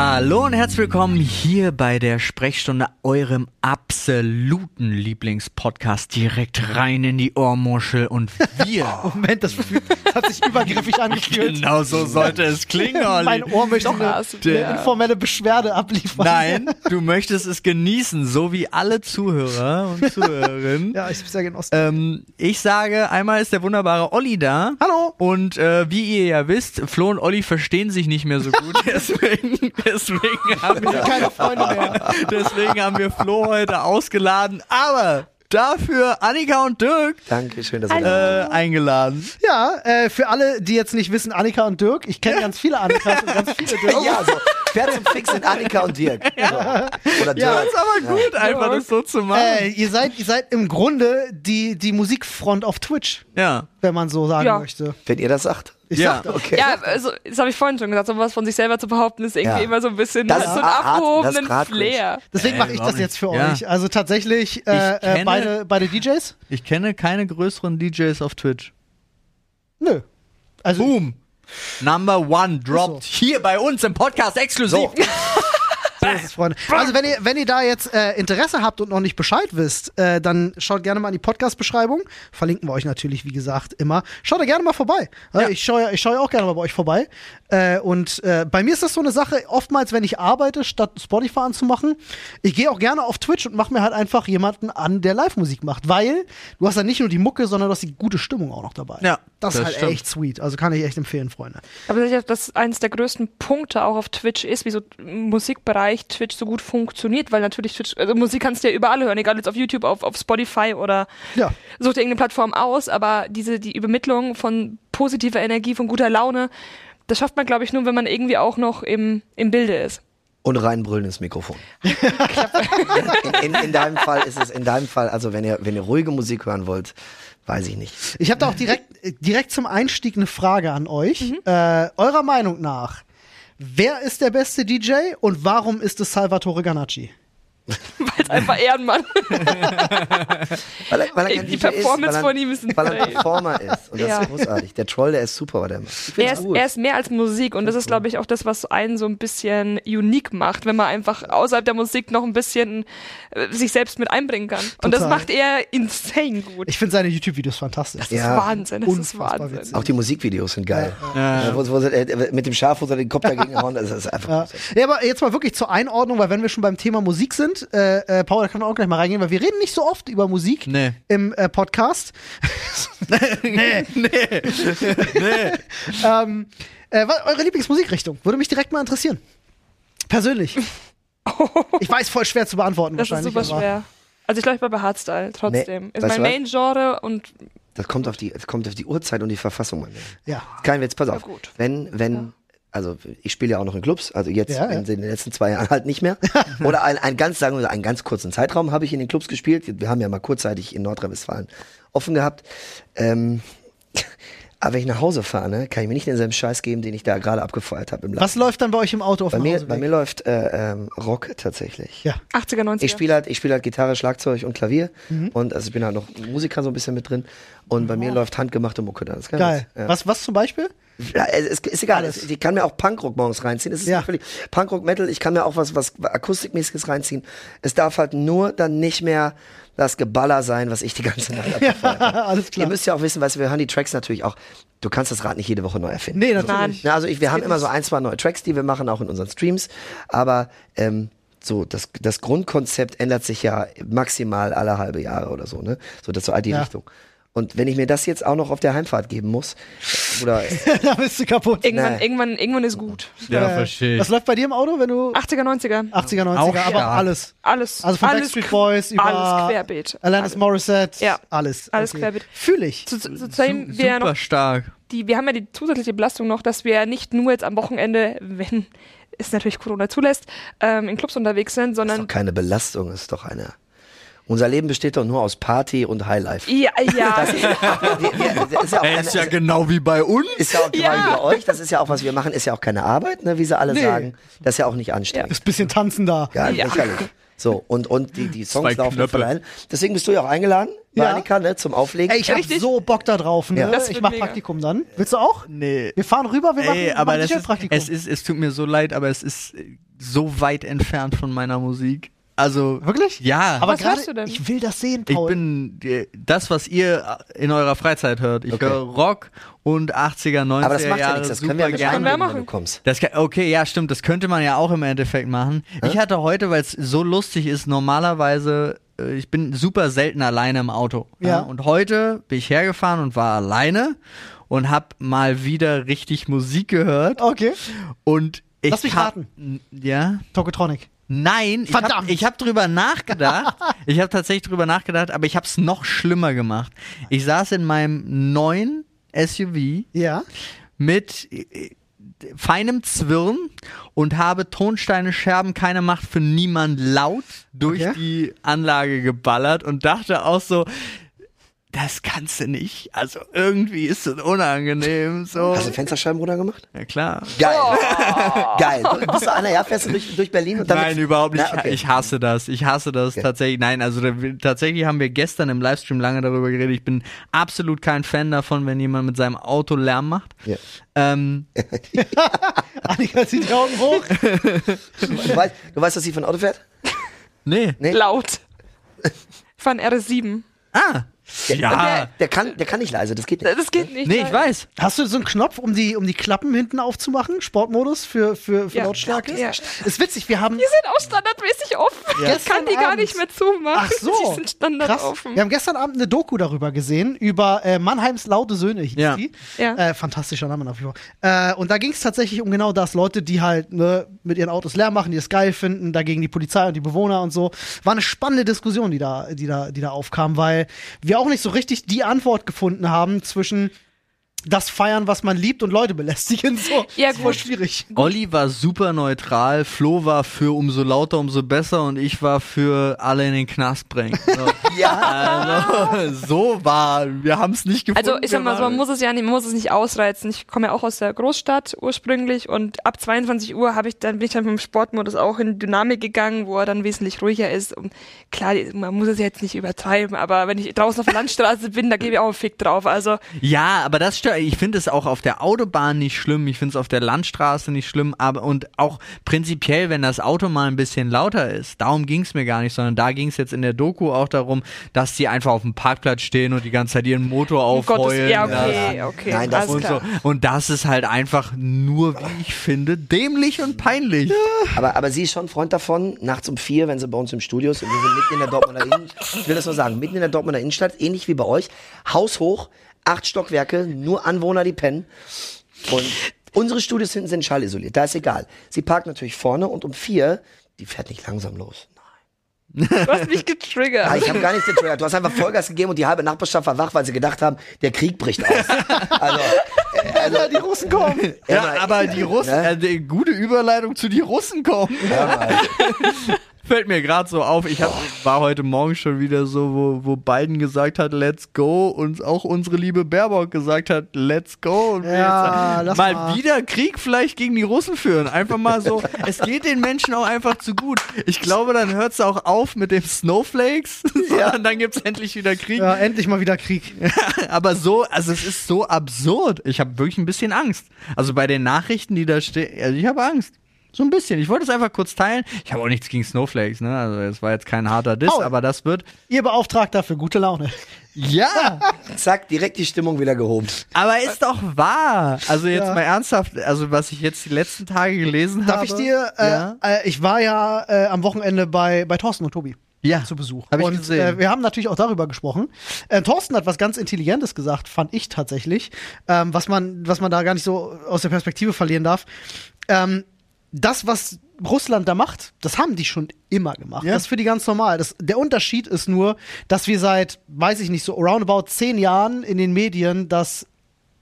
Hallo und herzlich willkommen hier bei der Sprechstunde, eurem absoluten Lieblingspodcast, direkt rein in die Ohrmuschel und wir. Moment, das, das hat sich übergriffig angefühlt. genau so sollte es klingen, Olli. Mein Ohr möchte eine, eine informelle Beschwerde abliefern. Nein, du möchtest es genießen, so wie alle Zuhörer und Zuhörerinnen. Ja, ich bin sehr genossen. ähm, ich sage, einmal ist der wunderbare Olli da. Hallo. Und äh, wie ihr ja wisst, Flo und Olli verstehen sich nicht mehr so gut. Deswegen, deswegen, haben wir, Keine Freunde mehr. deswegen haben wir Flo heute ausgeladen. Aber dafür Annika und Dirk Danke, schön, dass ihr da äh, eingeladen. Ja, äh, für alle, die jetzt nicht wissen, Annika und Dirk, ich kenne ganz viele Annikas und ganz viele Dirk. Ja, so, Pferd zum Fix sind Annika und Dirk. So. Oder Ja, Dirk. Das ist aber gut, einfach das so zu machen. Äh, ihr seid, ihr seid im Grunde die, die Musikfront auf Twitch, ja. wenn man so sagen Ja. möchte. Wenn ihr das sagt. Ich Ja. Okay. Ja, also, das habe ich vorhin schon gesagt, so was von sich selber zu behaupten, ist irgendwie Ja. immer so ein bisschen Das so das abgehobenen Flair. Deswegen Äh, mache ich das jetzt für. Ja. euch. Also tatsächlich äh, Ich äh, kenne- beide, beide DJs? Ich kenne keine größeren DJs auf Twitch. Nö. Also Boom. Number one dropped hier bei uns im Podcast exklusiv. So, So Freunde. Also wenn ihr, wenn ihr da jetzt äh, Interesse habt und noch nicht Bescheid wisst, äh, dann schaut gerne mal in die Podcast-Beschreibung. Verlinken wir euch natürlich, wie gesagt, immer. Schaut da gerne mal vorbei. Äh, Ja. Ich schaue ich schaue ja auch gerne mal bei euch vorbei. Äh, und äh, bei mir ist das so eine Sache, oftmals, wenn ich arbeite, statt Spotify anzumachen, ich gehe auch gerne auf Twitch und mache mir halt einfach jemanden an, der Live-Musik macht. Weil du hast dann nicht nur die Mucke, sondern du hast die gute Stimmung auch noch dabei. Ja, Das, ist das halt stimmt. echt sweet. Also kann ich echt empfehlen, Freunde. Aber sicher, dass eines der größten Punkte auch auf Twitch ist, wie so im Musikbereich Twitch so gut funktioniert, weil natürlich Twitch, also Musik kannst du ja überall hören, egal jetzt auf YouTube, auf, auf Spotify oder Ja. such dir irgendeine Plattform aus, aber diese, die Übermittlung von positiver Energie, von guter Laune, das schafft man, glaube ich, nur, wenn man irgendwie auch noch im, im Bilde ist. und reinbrüllen ins Mikrofon. in, in, in deinem Fall ist es, in deinem Fall, also wenn ihr, wenn ihr ruhige Musik hören wollt, weiß ich nicht. Ich habe da auch direkt, direkt zum Einstieg eine Frage an euch. Mhm. Äh, eurer Meinung nach, wer ist der beste DJ und warum ist es Salvatore Ganacci? Weil es einfach Ehrenmann. Weil er, weil er Die Performance ist, weil er, von ihm ist ein Weil er ein. Performer ist. Und das Ja. ist großartig. Der Troll, der ist super, was macht. Er ist, er ist mehr als Musik und das ist, glaube ich, auch das, was einen so ein bisschen unique macht, wenn man einfach außerhalb der Musik noch ein bisschen äh, sich selbst mit einbringen kann. Und das Total. macht er insane gut. Ich finde seine YouTube-Videos fantastisch. Das ist Ja. Wahnsinn, das ist Wahnsinn. witzig. Auch die Musikvideos sind geil. Ja. Ja, wo, wo, äh, mit dem Schaf, wo sie den Kopf dagegen hauen, das ist einfach ja, aber jetzt mal wirklich zur Einordnung, weil wenn wir schon beim Thema Musik sind, äh, äh, Paul, da kann man auch gleich mal reingehen, weil wir reden nicht so oft über Musik Nee. im äh, Podcast. nee. nee. nee. ähm, äh, was, eure Lieblingsmusikrichtung würde mich direkt mal interessieren. Persönlich. Ich weiß, voll schwer zu beantworten Das ist wahrscheinlich. super aber- schwer. Also ich glaube bei Hardstyle trotzdem. Nee, ist mein? Main-Genre und Das kommt auf die, es kommt auf die Uhrzeit und die Verfassung an. Ja. Kein Witz, pass Ja, auf. gut. Wenn, wenn, also ich spiele ja auch noch in Clubs, also jetzt Ja, in ja. den letzten zwei Jahren halt nicht mehr. Oder ein, ein ganz, sagen wir, einen ganz kurzen Zeitraum habe ich in den Clubs gespielt. Wir haben ja mal kurzzeitig in Nordrhein-Westfalen offen gehabt. Ähm, aber wenn ich nach Hause fahre, ne, kann ich mir nicht denselben Scheiß geben, den ich da gerade abgefeuert habe im Laden. Was läuft dann bei euch im Auto auf Bei dem mir, bei mir läuft äh, ähm, Rock tatsächlich. Ja. 80er, 90er. Ich spiele halt, ich spiele halt Gitarre, Schlagzeug und Klavier Mhm. und also ich bin halt noch Musiker so ein bisschen mit drin und bei mir läuft handgemachte Mucke da. Das ist Geil. Ja. Was, was zum Beispiel? Ja, es ist, ist egal. Alles. Es, ich kann mir auch Punkrock morgens reinziehen. Es ist Ja. völlig Punkrock Metal. Ich kann mir auch was was akustikmäßiges reinziehen. Es darf halt nur dann nicht mehr das Geballer sein, was ich die ganze Nacht abgefeuert habe. Alles klar. Ihr müsst ja auch wissen, weißt du, wir hören die Tracks natürlich auch. Du kannst das Rad nicht jede Woche neu erfinden. Nee, natürlich. Na, also ich, wir haben immer so ein, zwei neue Tracks, die wir machen, auch in unseren Streams. Aber ähm, so das, das Grundkonzept ändert sich ja maximal alle halbe Jahre oder so, ne? So das so die Ja. Richtung. Und wenn ich mir das jetzt auch noch auf der Heimfahrt geben muss, oder da bist du kaputt. irgendwann, Nee. irgendwann, irgendwann ist gut. Ja, Äh, verstehe. Was läuft bei dir im Auto, wenn du 80er, 90er. 80er, 90er, Auch aber stark. alles. Alles. Also von alles Backstreet Boys über Alles querbeet. Alanis Alles. Morissette, Ja. alles. Alles querbeet. Fühle ich. Zu, zu, zu, zusammen Su- wir ja super noch stark. die, wir haben ja die zusätzliche Belastung noch, dass wir nicht nur jetzt am Wochenende, wenn es natürlich Corona zulässt, ähm, in Clubs unterwegs sind, Das ist sondern doch keine Belastung, ist doch eine. Unser Leben besteht doch nur aus Party und Highlife. ja, ja, wir, das ist ja auch keine, ist ja genau wie bei uns. ist ja auch Ja. ja. bei euch, das ist ja auch, was wir machen, ist ja auch keine Arbeit, ne, wie sie alle Nee. sagen. Das ist ja auch nicht anstrengend. Ist ein bisschen tanzen da. Ja, Ja. lächerlich. So, und, und die, die Songs Zwei laufen Knöpfe. von allein. Deswegen bist du ja auch eingeladen, Ja. Annika, ne, zum Auflegen. Ey, ich habe Richtig? so Bock da drauf, ne? Ja. Das Ich mach mega. Praktikum dann. Willst du auch? Nee. Wir fahren rüber, wir machen, Ey, aber machen das ist, DJ-Praktikum. es ist, es tut mir so leid, aber es ist so weit entfernt von meiner Musik. Also Wirklich? Ja. Aber Was gerade, hörst du denn? ich will das sehen, ich Paul. bin äh, das, was ihr in eurer Freizeit hört. Ich Okay. höre Rock und 80er, 90er Aber das macht ja Jahre nichts, das können wir ja wir einbinden, wenn machen. du kommst. Das kann, okay, ja, stimmt. Das könnte man ja auch im Endeffekt machen. Ich hatte heute, weil es so lustig ist, normalerweise, äh, ich bin super selten alleine im Auto. Ja. Und heute bin ich hergefahren und war alleine und hab mal wieder richtig Musik gehört. okay. Und ich Lass mich raten. Ja? Tokotronic. Nein, ich habe Verdammt. ich hab drüber nachgedacht. ich habe tatsächlich drüber nachgedacht, aber ich habe es noch schlimmer gemacht. Ich saß in meinem neuen SUV Ja. mit äh, feinem Zwirn und habe Tonsteine Scherben keine Macht für niemand laut durch Okay. die Anlage geballert und dachte auch so, das kannst du nicht. Also irgendwie ist es unangenehm. So. Hast du Fensterscheiben runtergemacht? Ja klar. Geil. Geil. Du bist du einer, ja, fährst du durch, durch Berlin und damit. Nein, überhaupt nicht. Na, okay. Ich hasse das. Ich hasse das Okay. tatsächlich. Nein, also tatsächlich haben wir gestern im Livestream lange darüber geredet. Ich bin absolut kein Fan davon, wenn jemand mit seinem Auto Lärm macht. Ja. Ähm, Annika zieht die Augen hoch. Du weißt, du weißt, dass sie von Auto fährt? nee. Nee. Laut. Von R7. Ah. Ja. Der kann, der kann nicht leise, das geht nicht. Das geht nicht. Nee, ich weiß. Hast du so einen Knopf, um die, um die Klappen hinten aufzumachen? Sportmodus für, für, für Ja. Lautstärke? Ja. Ist witzig, wir haben. Die sind auch standardmäßig offen. Ja. Ich kann die Gestern gar Abend- nicht mehr zumachen. Ach so. Die sind standard Krass. offen. Wir haben gestern Abend eine Doku darüber gesehen, über äh, Mannheims laute Söhne hieß Ja. die. Ja. Äh, fantastischer Name nach wie vor. Äh, und da ging es tatsächlich um genau das. Leute, die halt ne, mit ihren Autos Lärm machen, die es geil finden, dagegen die Polizei und die Bewohner und so. War eine spannende Diskussion, die da, die da, die da aufkam, weil wir auch nicht so richtig die Antwort gefunden haben zwischen das feiern, was man liebt und Leute belästigen. So, Ja, voll gut. schwierig. Olli war super neutral, Flo war für umso lauter, umso besser und ich war für alle in den Knast bringen. So, Ja. also, so war, wir haben es nicht gefunden. Also ich sag mal so, man muss es ja nicht, man muss es nicht ausreizen. Ich komme ja auch aus der Großstadt ursprünglich und ab 22 Uhr habe ich dann bin ich dann mit dem Sportmodus auch in Dynamik gegangen, wo er dann wesentlich ruhiger ist. Und klar, man muss es jetzt nicht übertreiben, aber wenn ich draußen auf der Landstraße bin, da gebe ich auch einen Fick drauf. Also Ja, aber das stört. Ich finde es auch auf der Autobahn nicht schlimm. Ich finde es auf der Landstraße nicht schlimm. Aber und auch prinzipiell, wenn das Auto mal ein bisschen lauter ist. Darum ging es mir gar nicht, sondern da ging es jetzt in der Doku auch darum, dass die einfach auf dem Parkplatz stehen und die ganze Zeit ihren Motor um Gottes, aufheulen. ja okay, okay, Nein, das- Und, so. und das ist halt einfach nur, wie ich finde, dämlich und peinlich. Aber, aber sie ist schon ein Freund davon, nachts um vier, wenn sie bei uns im Studio ist und wir sind mitten in der Dortmunder Innenstadt. Ich will das nur sagen, mitten in der Dortmunder Innenstadt, ähnlich wie bei euch. Haus hoch, acht Stockwerke, nur Anwohner, die pennen. Und unsere Studios hinten sind schallisoliert, da ist egal. Sie parkt natürlich vorne und um vier, die fährt nicht langsam los. Du hast mich getriggert. Ah, ich habe gar nicht getriggert. Du hast einfach Vollgas gegeben und die halbe Nachbarschaft war wach, weil sie gedacht haben, der Krieg bricht aus. Also, äh, also Ja, die Russen kommen. Ja, mal- aber die Russen, Ne? äh, gute Überleitung zu die Russen kommen. ja. Fällt mir gerade so auf. Ich hab, war heute Morgen schon wieder so, wo, wo Biden gesagt hat, let's go und auch unsere liebe Baerbock gesagt hat, let's go. Und wir Ja, jetzt mal, mal. wieder Krieg vielleicht gegen die Russen führen. Einfach mal so. es geht den Menschen auch einfach zu gut. Ich glaube, dann hört es auch auf mit dem Snowflakes, sondern dann gibt's endlich wieder Krieg. Ja, endlich mal wieder Krieg. Aber so, also es ist so absurd. Ich habe wirklich ein bisschen Angst. Also bei den Nachrichten, die da stehen, also ich habe Angst. So ein bisschen. Ich wollte es einfach kurz teilen. Ich habe auch nichts gegen Snowflakes, ne? Also es war jetzt kein harter Diss, Paul. aber das wird. Ihr Beauftragter für gute Laune. Ja, Zack, direkt die Stimmung wieder gehoben. aber ist doch wahr. Also jetzt Ja. mal ernsthaft, also was ich jetzt die letzten Tage gelesen Darf habe. ich dir, äh, ja? äh, ich war ja äh, am Wochenende bei, bei Thorsten und Tobi. Ja, zu Besuch. hab ich und gesehen. Äh, wir haben natürlich auch darüber gesprochen. Äh, Thorsten hat was ganz Intelligentes gesagt, fand ich tatsächlich, ähm, was man, was man da gar nicht so aus der Perspektive verlieren darf. Ähm, das, was Russland da macht, das haben die schon immer gemacht. Ja. Das ist für die ganz normal. Das, der Unterschied ist nur, dass wir seit, weiß ich nicht, so roundabout zehn Jahren in den Medien das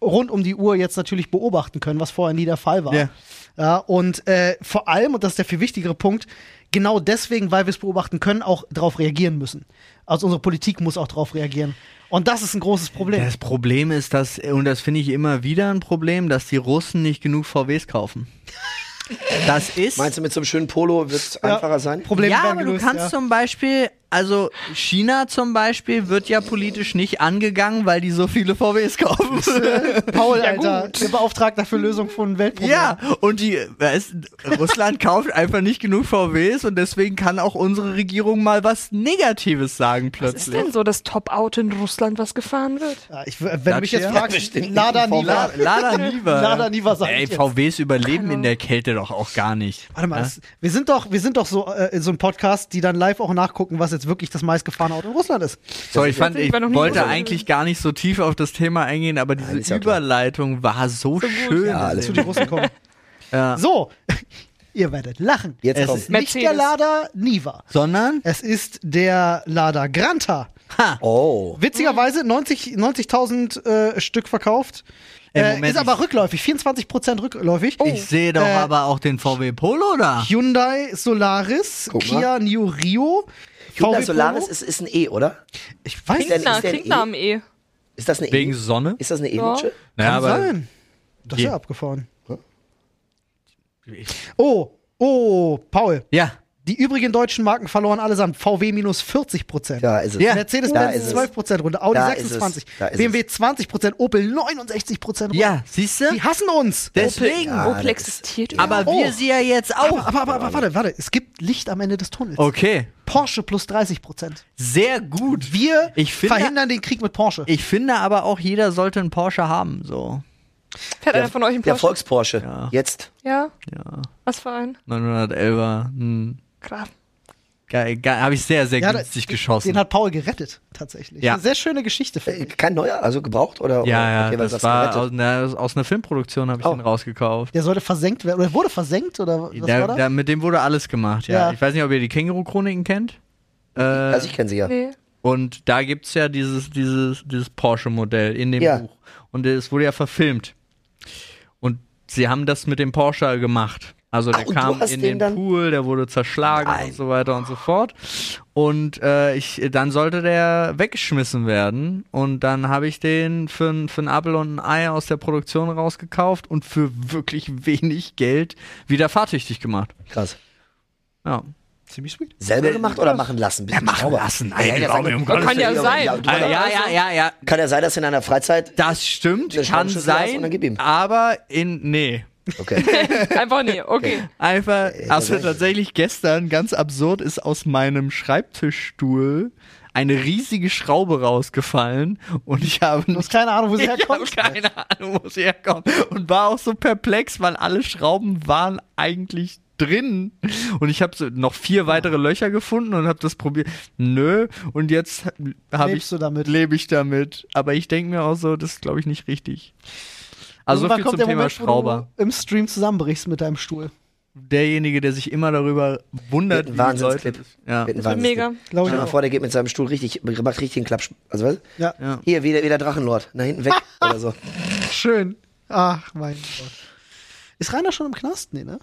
rund um die Uhr jetzt natürlich beobachten können, was vorher nie der Fall war. Ja. Ja, und äh, vor allem, und das ist der viel wichtigere Punkt, genau deswegen, weil wir es beobachten können, auch darauf reagieren müssen. Also unsere Politik muss auch darauf reagieren. Und das ist ein großes Problem. Das Problem ist, dass, und das finde ich immer wieder ein Problem, dass die Russen nicht genug VWs kaufen. Das ist. Meinst du, mit so einem schönen Polo wird es einfacher sein? Probleme ja, aber du gelöst, kannst ja. zum Beispiel, also China zum Beispiel wird ja politisch nicht angegangen, weil die so viele VWs kaufen. Paul, Ja, Alter, gut. der Beauftragter für Lösung von Weltproblemen. ja, und die, weißt, Russland kauft einfach nicht genug VWs und deswegen kann auch unsere Regierung mal was Negatives sagen Was ist plötzlich. denn so das Top-Auto in Russland, was gefahren wird? Ja, ich, wenn du mich jetzt fragst, Lada Niva. La- Lada Niva. Lada Niva sag Ey. VWs überleben in der Kälte doch auch gar nicht. Warte mal, Ja? das, wir sind doch, wir sind doch so äh, in so einem Podcast, die dann live auch nachgucken, was jetzt wirklich das meistgefahrene Auto in Russland ist. So, ich fand, ich wollte so- eigentlich gar nicht so tief auf das Thema eingehen, aber diese ja klar. Überleitung war so, schön. Ja, alles Zu den Russen kommen. Ja. So, ihr werdet lachen. Jetzt Es kommt. ist- Nicht der Mercedes. Lada Niva. Sondern, Es ist der Lada Granta. ha, Oh. Witzigerweise 90 90.000 äh, Stück verkauft. Äh, Moment, ist aber rückläufig, 24% rückläufig. ich sehe doch Äh, aber auch den VW Polo da. Hyundai Solaris, Guck mal. Kia New Rio, Hyundai VW Solaris ist, ist ein E, oder? Ich weiß nicht. Klingt ein nach E? dem E. Ist das eine Wegen E? Sonne? Ist das eine E-Lutsche? Naja, Kann aber sein. Das ist ja abgefahren. Oh, oh, Paul. Ja, Die übrigen deutschen Marken verloren allesamt. VW minus 40 Prozent. Da ist es. Ja. Mercedes-Benz ist es. 12 Prozent runter. Audi Da ist es. 26. Da ist BMW 20 Prozent. Opel 69 Prozent runter. ja, siehst du? Die hassen uns. Deswegen. Ja, Opel existiert Aber Oh. wir sie ja jetzt auch. Aber, aber, aber, aber warte, warte. Es gibt Licht am Ende des Tunnels. Okay, Porsche plus 30 Prozent. sehr gut. Wir Ich finde- verhindern den Krieg mit Porsche. Ich finde aber auch, jeder sollte einen Porsche haben. So, Fährt einer von euch einen Der Porsche? Volks-Porsche. Ja. Jetzt. Ja, ja. was für ein? 911er. Hm. Graf. Geil, geil. Habe ich sehr, sehr Ja, günstig den- geschossen. Den hat Paul gerettet, tatsächlich. Ja. Eine sehr schöne Geschichte, Äh. Kein neuer, also gebraucht oder? oder? ja, ja, okay, was das war aus, na, aus einer Filmproduktion habe ich Oh. den rausgekauft. Der sollte versenkt werden. Oder wurde versenkt? Oder was war Der, das? der, mit dem wurde alles gemacht, ja. Ja. Ich weiß nicht, ob ihr die Känguru-Chroniken kennt. Äh, Also ich kenne sie ja. Nee. und da gibt's ja dieses, dieses, dieses Porsche-Modell in dem Ja. Buch. Und es wurde ja verfilmt. Und sie haben das mit dem Porsche gemacht. Also der Ach, kam in den den Pool, der wurde zerschlagen Nein. und so weiter und so fort. Und äh, ich, dann sollte der weggeschmissen werden. Und dann habe ich den für, für ein Apfel und ein Ei aus der Produktion rausgekauft und für wirklich wenig Geld wieder fahrtüchtig gemacht. Krass. Ja. Ziemlich sweet. Selber gemacht oder machen lassen? Bisschen machen lassen. Ja, ja, ja, Kann ja sein. ja, ja, ja, ja. Kann ja sein, dass in einer Freizeit. Das stimmt, kann sein, dann gib ihm. aber in, nee. Okay. Einfach nee, okay. Einfach, also das- tatsächlich gestern, ganz absurd, ist aus meinem Schreibtischstuhl eine riesige Schraube rausgefallen und ich habe Du hast keine Ahnung, wo sie ich habe herkommt. keine Ahnung, wo sie herkommt und war auch so perplex, weil alle Schrauben waren eigentlich drin und ich habe so noch vier weitere Löcher gefunden und habe das probiert. Nö, und jetzt habe ich lebe ich damit, aber ich denke mir auch so, das ist glaube ich nicht richtig. Also so viel kommt zum der Thema Moment, Schrauber. wo du im Stream zusammenbrichst mit deinem Stuhl. Derjenige, der sich immer darüber wundert, wie die Leute. Wahnsinnsclip. Ja. Wird ein Das wird mega. Glaube ich Stell dir mal vor, der geht mit seinem Stuhl richtig, macht richtig einen Klappsch. Also was? Ja. Ja. Hier, wieder, wieder Drachenlord. Nach hinten weg oder so. Schön. Ach, mein Gott. Ist Rainer schon im Knast? Nee, ne?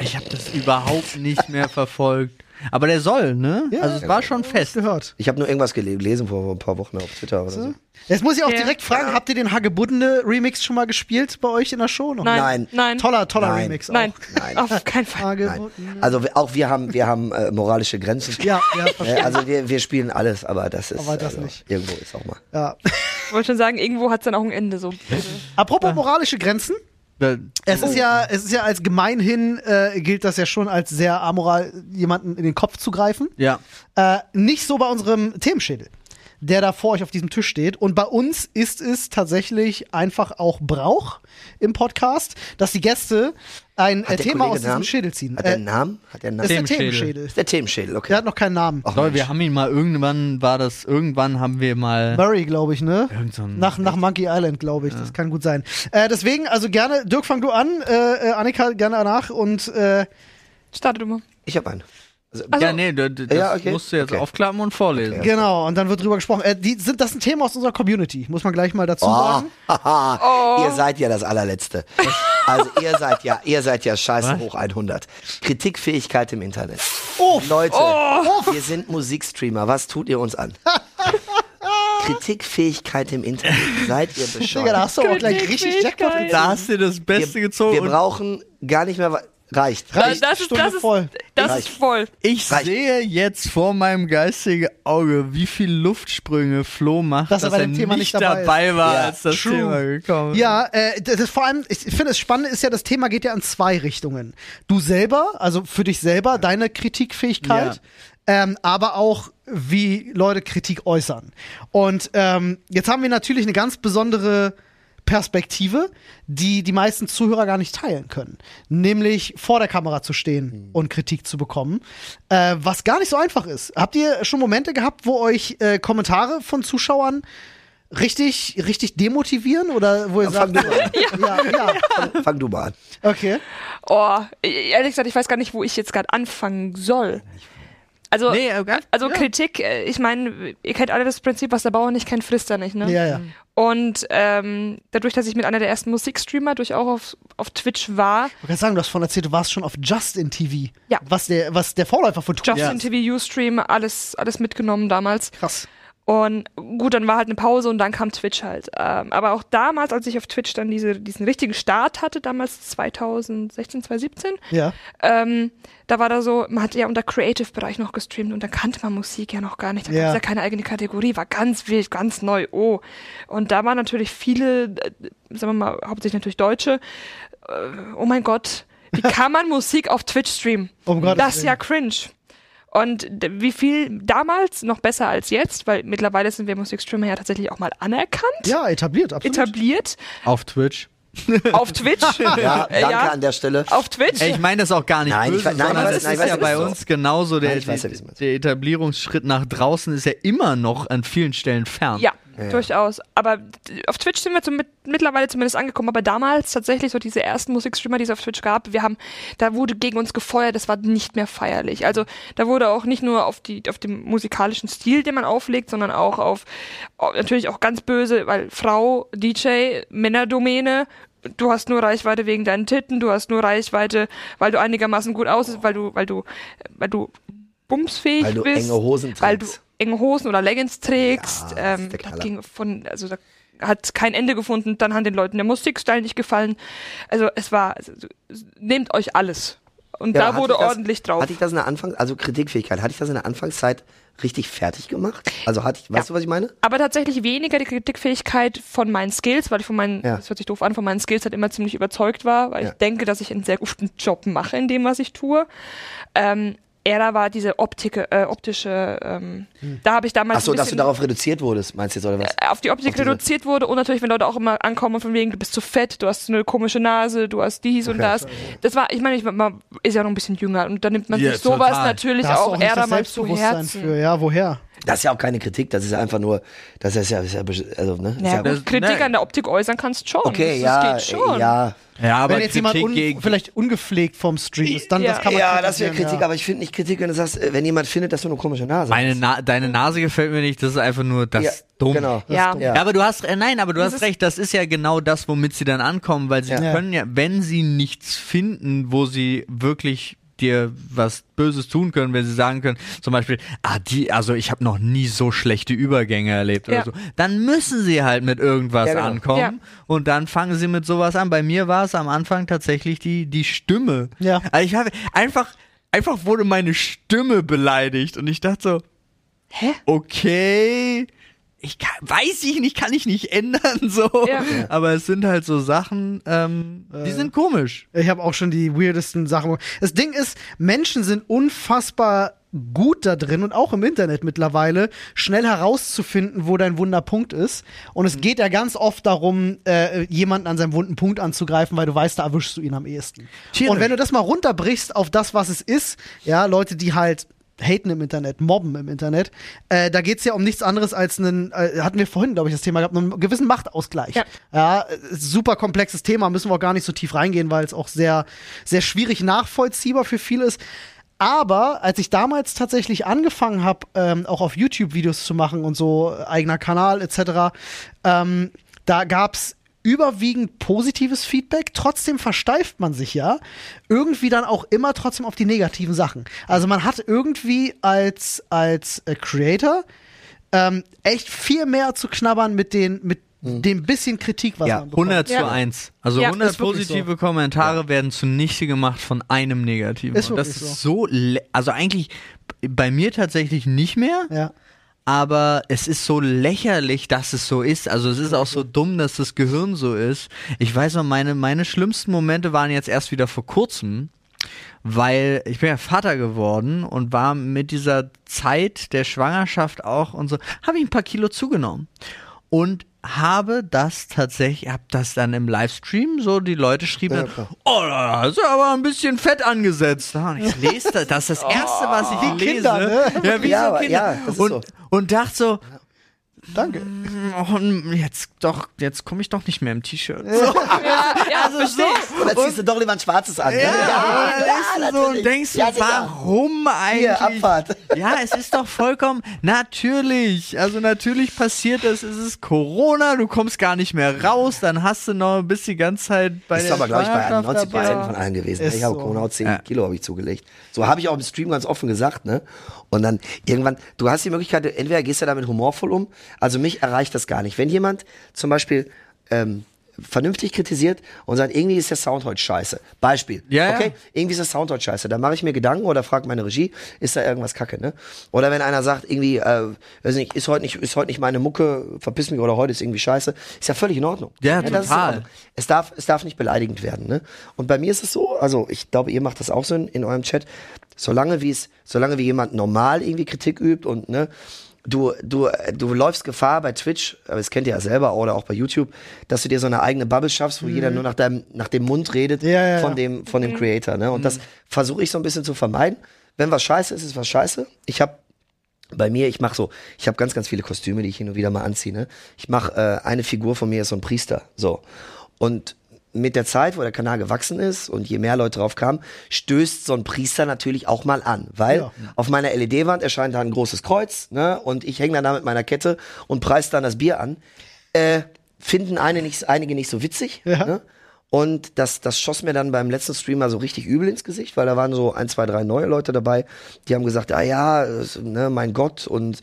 Ich habe das überhaupt nicht mehr verfolgt. Aber der soll, ne? Ja. also es war schon fest. Gehört. Ich habe nur irgendwas gele- gelesen vor ein paar Wochen auf Twitter oder so. Jetzt muss ich auch Ja. direkt fragen, habt ihr den Hagebuddene Remix schon mal gespielt bei euch in der Show? Noch? Nein. Nein. Nein. Toller, toller Nein. Remix. Nein. Nein. Auf keinen Fall. Nein. Also auch wir haben, wir haben äh, moralische Grenzen. Ja, ja, Äh, verstehe. also wir, wir spielen alles, aber das ist Aber das also, nicht. irgendwo ist auch mal. Ja. Ich wollte schon sagen, irgendwo hat es dann auch ein Ende. So. Apropos moralische Grenzen. Da- Es ist ja, es ist ja als gemeinhin äh, gilt das ja schon als sehr amoral, jemanden in den Kopf zu greifen. Ja. Äh, nicht so bei unserem Themenschädel, der da vor euch auf diesem Tisch steht. Und bei uns ist es tatsächlich einfach auch Brauch im Podcast, dass die Gäste ein äh, Thema aus diesem Namen? Schädel ziehen. Hat der Äh, einen Namen? Hat der einen das ist Namen? der Themenschädel. Ist der Themenschädel, okay. Der hat noch keinen Namen. Ach, Leute, wir haben ihn mal irgendwann, war das, irgendwann haben wir mal. Murray, glaube ich, ne? Irgend so nach, nach Monkey Island, glaube ich. Das kann gut sein. Äh, deswegen, also gerne, Dirk, fang du an, äh, äh, Annika gerne danach und äh, Starte du mal. Ich habe einen. Also, Also- ja, nee, das Ja, okay. musst du jetzt Okay. aufklappen und vorlesen. genau, und dann wird drüber gesprochen. Äh, die sind, das ist ein Thema aus unserer Community, muss man gleich mal dazu Oh, sagen. haha, ihr seid ja das allerletzte. Also ihr seid ja, ihr seid ja scheiße Was? hoch 100. Kritikfähigkeit im Internet. Oh, Leute, wir sind Musikstreamer. Was tut ihr uns an? Kritikfähigkeit im Internet. Seid ihr Digga, da bescheuert? hast du auch gleich richtig Jackpot. Da hast du das Beste Wir, gezogen. wir brauchen gar nicht mehr. Reicht. Reicht, das ist, Stunde das ist, voll. Das Reicht. ist voll. ich Reicht. sehe jetzt vor meinem geistigen Auge, wie viel Luftsprünge Flo macht, Dass er bei dem er Thema nicht dabei dabei, war, Ja, als das true. Thema gekommen ist. Ja, äh, das ist vor allem, ich finde, das Spannende ist ja, das Thema geht ja in zwei Richtungen. Du selber, also für dich selber, deine Kritikfähigkeit, ähm, aber auch, wie Leute Kritik äußern. Und ähm, jetzt haben wir natürlich eine ganz besondere Perspektive, die die meisten Zuhörer gar nicht teilen können. Nämlich vor der Kamera zu stehen und Kritik zu bekommen, äh, was gar nicht so einfach ist. Habt ihr schon Momente gehabt, wo euch äh, Kommentare von Zuschauern richtig, richtig demotivieren oder wo ihr Fang sagt, du mal an. ja, ja, Fang, fang du mal an. okay. Oh, ehrlich gesagt, ich weiß gar nicht, wo ich jetzt gerade anfangen soll. Also, Nee, gar- also ja. Kritik, äh, ich meine, ihr kennt alle das Prinzip, was der Bauer nicht kennt, frisst er nicht, ne? Ja, ja. Und ähm, dadurch, dass ich mit einer der ersten Musikstreamer durch auch auf, auf Twitch war, Ich kann sagen, du hast von erzählt, du warst schon auf Justin TV. Ja. Was der, was der Vorläufer von Twitch Justin ist. TV Ustream, alles, alles mitgenommen damals. Krass. Und gut, dann war halt eine Pause und dann kam Twitch halt. Ähm, aber auch damals, als ich auf Twitch dann diese, diesen richtigen Start hatte, damals 2016, 2017, Ja. ähm, da war da so, man hat ja unter Creative-Bereich noch gestreamt und da kannte man Musik ja noch gar nicht. Da Ja. gab es ja keine eigene Kategorie, war ganz wild, ganz neu, oh. Und da waren natürlich viele, äh, sagen wir mal, hauptsächlich natürlich Deutsche, äh, oh mein Gott, wie kann man Musik auf Twitch streamen? Um das ist ja cringe. Und wie viel damals noch besser als jetzt, weil mittlerweile sind wir Musikstreamer ja tatsächlich auch mal anerkannt, Ja, etabliert, absolut. etabliert Auf Twitch. auf Twitch. Ja, danke ja, an der Stelle. auf Twitch. Ey, ich meine das auch gar nicht Nein, ich böse, weiß- nein, ich sondern weiß- es nein, ich ist ja bei ist. uns genauso. Der, Nein, ich weiß ist. der Etablierungsschritt nach draußen ist ja immer noch an vielen Stellen fern. Ja, Ja, durchaus. Aber auf Twitch sind wir zum, mit, mittlerweile zumindest angekommen. Aber damals tatsächlich so diese ersten Musikstreamer, die es auf Twitch gab, wir haben, da wurde gegen uns gefeuert, das war nicht mehr feierlich. Also da wurde auch nicht nur auf die, auf den musikalischen Stil, den man auflegt, sondern auch auf, auf natürlich auch ganz böse, weil Frau, DJ, Männerdomäne, du hast nur Reichweite wegen deinen Titten, du hast nur Reichweite, weil du einigermaßen gut aussiehst, weil du, weil du, weil du bumsfähig Weil du bist. enge Hosen Weil du trägst. enge Hosen oder Leggings trägst. Ja, ähm, das ging von, also da hat kein Ende gefunden. Dann hat den Leuten der Musikstyle nicht gefallen. Also es war, also, nehmt euch alles. Und Ja, da wurde das- ordentlich drauf. Hatte ich das in der Anfangs-, also Kritikfähigkeit, hatte ich das in der Anfangszeit richtig fertig gemacht? Also hatte ich, weißt du, was ich meine? aber tatsächlich weniger die Kritikfähigkeit von meinen Skills, weil ich von meinen, Ja. das hört sich doof an, von meinen Skills halt immer ziemlich überzeugt war, weil Ja. ich denke, dass ich einen sehr guten Job mache in dem, was ich tue. Ähm, eher da war diese Optik, äh, optische, ähm, da habe ich damals Ach so, ein dass du darauf reduziert wurdest, meinst du jetzt, oder was? auf die Optik Auf reduziert wurde und natürlich, wenn Leute auch immer ankommen von wegen, du bist zu fett, du hast eine komische Nase, du hast dies und das. Das war, ich meine, ich, man ist ja noch ein bisschen jünger und da nimmt man Ja, sich sowas total. natürlich auch, auch eher mal zu Selbstbewusstsein Herzen. für. Ja, woher? Das ist ja auch keine Kritik, das ist ja einfach nur, das ist ja, ist ja also, ne? Ist Ja, ja, gut, das- Kritik ne. an der Optik äußern kannst schon. okay, das, ja, das geht schon. ja. Ja, aber Wenn jetzt jemand Kritik un gegen, vielleicht ungepflegt vom Stream ist, dann Ja. das kann man Ja, das wäre Kritik, ja. aber ich finde nicht Kritik, wenn du sagst, äh, wenn jemand findet, dass du eine komische Nase meine hast. Na deine Nase gefällt mir nicht, das ist einfach nur das ja, dumm. Genau. Ja. Ja. Ja, aber du hast, äh, nein, aber du Das hast recht, das ist ja genau das, womit sie dann ankommen, weil sie Ja. können ja, wenn sie nichts finden, wo sie wirklich dir was Böses tun können, wenn sie sagen können, zum Beispiel, ah, die, also ich habe noch nie so schlechte Übergänge erlebt Ja. oder so, dann müssen sie halt mit irgendwas Ja, genau. ankommen Ja. und dann fangen sie mit sowas an. Bei mir war es am Anfang tatsächlich die, die Stimme. Ja. Also ich habe einfach, einfach wurde meine Stimme beleidigt und ich dachte so, Hä? okay, ich kann, weiß ich nicht, kann ich nicht ändern, so. Ja. Aber es sind halt so Sachen, ähm, die sind komisch. Ich habe auch schon die weirdesten Sachen. Das Ding ist, Menschen sind unfassbar gut da drin und auch im Internet mittlerweile schnell herauszufinden, wo dein Wunderpunkt ist. Und es geht ja ganz oft darum, äh, jemanden an seinem wunden Punkt anzugreifen, weil du weißt, da erwischst du ihn am ehesten. Tierisch. Und wenn du das mal runterbrichst auf das, was es ist, ja, Leute, die halt haten im Internet, mobben im Internet, äh, da geht's ja um nichts anderes als einen, äh, hatten wir vorhin, glaube ich, das Thema gehabt, einen gewissen Machtausgleich. Ja. Ja, super komplexes Thema, müssen wir auch gar nicht so tief reingehen, weil es auch sehr, sehr schwierig nachvollziehbar für viele ist. Aber als ich damals tatsächlich angefangen habe, ähm, auch auf YouTube Videos zu machen und so, äh, eigener Kanal etc., ähm, da gab's überwiegend positives Feedback, trotzdem versteift man sich ja irgendwie dann auch immer trotzdem auf die negativen Sachen. Also man hat irgendwie als, als äh, Creator ähm, echt viel mehr zu knabbern mit den, mit dem bisschen Kritik, was Ja, man bekommt. 100 zu Ja. 1. Also Ja, 100 ist wirklich positive Kommentare werden zunichte gemacht von einem negativen. Ist Und das ist so, lä- also eigentlich bei mir tatsächlich nicht mehr, Ja. Aber es ist so lächerlich, dass es so ist. Also es ist auch so dumm, dass das Gehirn so ist. Ich weiß noch, meine, meine schlimmsten Momente waren jetzt erst wieder vor kurzem, weil ich bin ja Vater geworden und war mit dieser Zeit der Schwangerschaft auch und so, habe ich ein paar Kilo zugenommen. Und habe das tatsächlich, hab das dann im Livestream, so die Leute schrieben dann, oh, da du aber ein bisschen Fett angesetzt. Und ich lese das, das ist das Erste, was ich Wie lese. Kinder, ne? Ja, wie Ja, so Kinder. ja, ist und, so. und dachte so, Danke. oh, jetzt doch, jetzt komme ich doch nicht mehr im T-Shirt. So. Ja, ja, Also verstehe. Und dann ziehst du doch lieber ein schwarzes an. ne? Ja, und dann liest du so und denkst, Ja, sicher. warum eigentlich? Hier, Abfahrt. Ja, es ist doch vollkommen natürlich. Also natürlich passiert das, es ist Corona, du kommst gar nicht mehr raus, dann hast du noch bis die ganze Zeit bei Ist der aber, glaube ich, bei Schwangerschaft 90 dabei. Prozent von allen gewesen. Ist ich habe so. Corona 10 Ja. Kilo habe ich zugelegt. So habe ich auch im Stream ganz offen gesagt, ne? Und dann irgendwann, du hast die Möglichkeit, entweder gehst du damit humorvoll um, also mich erreicht das gar nicht. Wenn jemand zum Beispiel ähm, vernünftig kritisiert und sagt, irgendwie ist der Sound heute scheiße. Beispiel. Ja, ja. okay, irgendwie ist der Sound heute scheiße. Da mache ich mir Gedanken oder frage meine Regie, ist da irgendwas kacke, ne? Oder wenn einer sagt, irgendwie, äh, weiß nicht, ist heute nicht, ist heute nicht meine Mucke, verpiss mich oder heute ist irgendwie scheiße, ist ja völlig in Ordnung. Ja, in total. Es darf, es darf nicht beleidigend werden, ne? Und bei mir ist es so, also ich glaube, ihr macht das auch so in, in eurem Chat, solange wie es, solange wie jemand normal irgendwie Kritik übt und, ne, du, du, du läufst Gefahr bei Twitch, aber das kennt ihr ja selber oder auch bei YouTube, dass du dir so eine eigene Bubble schaffst, wo jeder nur nach deinem, nach dem Mund redet Ja, ja, von ja. dem, von dem Creator, ne? Und das versuche ich so ein bisschen zu vermeiden. Wenn was scheiße ist, ist was scheiße. Ich habe bei mir, ich mache so, ich habe ganz, ganz viele Kostüme, die ich hin und wieder mal anziehe. Ne? Ich mache äh, eine Figur von mir ist so ein Priester, so und mit der Zeit, wo der Kanal gewachsen ist und je mehr Leute drauf kamen, stößt so ein Priester natürlich auch mal an, weil Ja. auf meiner LED-Wand erscheint da ein großes Kreuz, ne? Und ich hänge dann da mit meiner Kette und preis dann das Bier an. Äh, finden eine nicht, einige nicht so witzig. Ja. Ne? Und das, das schoss mir dann beim letzten Stream mal so richtig übel ins Gesicht, weil da waren so ein, zwei, drei neue Leute dabei, die haben gesagt, ah ja, ne, mein Gott und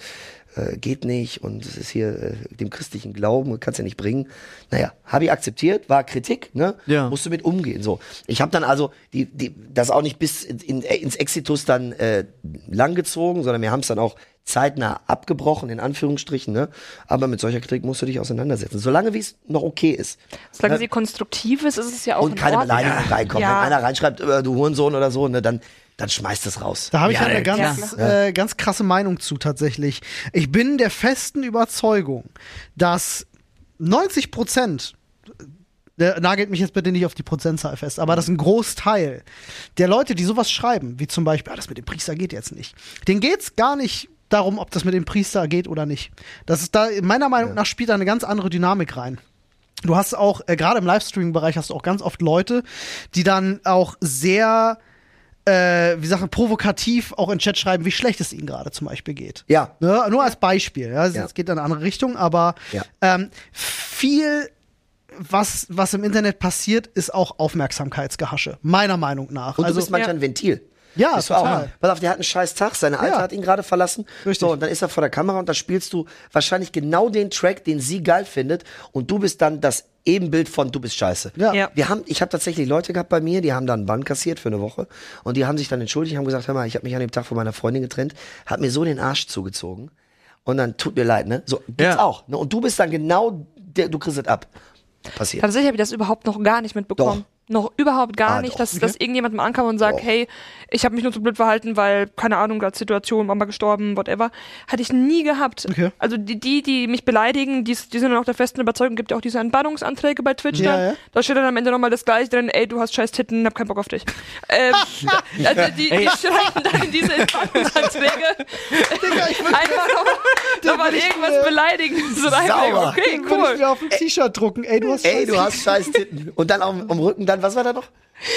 äh, geht nicht und es ist hier äh, dem christlichen Glauben, kannst ja nicht bringen. Naja, habe ich akzeptiert, war Kritik, ne? Ja. Musst du mit umgehen. So, ich habe dann also die, die, das auch nicht bis in, in, ins Exitus dann äh, langgezogen, sondern wir haben es dann auch zeitnah abgebrochen, in Anführungsstrichen, ne? Aber mit solcher Kritik musst du dich auseinandersetzen. Solange wie es noch okay ist. Solange Ne? sie konstruktiv ist, ist es ja auch und in keine. Beleidigung reinkommt. Ja. Wenn einer reinschreibt, äh, du Hurensohn oder so, ne, dann, dann schmeißt es raus. Da habe ich Ja, eine ja, ganz, äh, ganz krasse Meinung zu tatsächlich. Ich bin der festen Überzeugung, dass 90 Prozent, der nagelt mich jetzt bitte nicht auf die Prozentzahl fest, aber dass ein Großteil der Leute, die sowas schreiben, wie zum Beispiel, ah, das mit dem Priester geht jetzt nicht, denen geht's gar nicht darum, ob das mit dem Priester geht oder nicht. Das ist da, meiner Meinung nach, spielt da eine ganz andere Dynamik rein. Du hast auch, äh, gerade im Livestreaming-Bereich hast du auch ganz oft Leute, die dann auch sehr, äh, wie man, provokativ auch in Chat schreiben, wie schlecht es ihnen gerade zum Beispiel geht. Ja. Ne? Nur als Beispiel. Ja? Es Ja. geht in eine andere Richtung, aber Ja. ähm, viel, was, was im Internet passiert, ist auch Aufmerksamkeitsgehasche. Meiner Meinung nach. Und also, du bist manchmal ja. ein Ventil. Ja, Bist du auch, total. pass auf, der hat einen scheiß Tag, seine Alte Ja. hat ihn gerade verlassen. Richtig. So, und dann ist er vor der Kamera und da spielst du wahrscheinlich genau den Track, den sie geil findet und du bist dann das Ebenbild von du bist scheiße. Ja. Ja. Wir haben, ich habe tatsächlich Leute gehabt bei mir, die haben dann einen Bann kassiert für eine Woche und die haben sich dann entschuldigt, haben gesagt, hör mal, ich habe mich an dem Tag von meiner Freundin getrennt, hat mir so den Arsch zugezogen und dann tut mir leid, ne? So gibt's Ja. auch. Ne? Und du bist dann genau, der, du kriegst es ab. Passiert. Tatsächlich habe ich das überhaupt noch gar nicht mitbekommen. Noch überhaupt gar Ah, nicht, doch. dass, dass irgendjemand mal ankam und sagt, Doch. hey, ich habe mich nur so blöd verhalten, weil, keine Ahnung, gerade Situation, Mama gestorben, whatever. Hatte ich nie gehabt. Okay. Also die, die, die mich beleidigen, die, die sind dann auch der festen Überzeugung, gibt ja auch diese Entbannungsanträge bei Twitch Ja, dann. ja. Da steht dann am Ende nochmal das gleiche drin, ey, du hast scheiß Titten, hab keinen Bock auf dich. ähm, also die, die schreiben dann in diese Entspannungsanträge einfach noch, noch irgendwas Beleidigendes reinlegen. Sauber. Okay, ich cool. mir auf ein T-Shirt drucken. Ey, du hast Ey, du scheiß- hast scheiß Titten. Und dann am, am Rücken dann, was war da noch?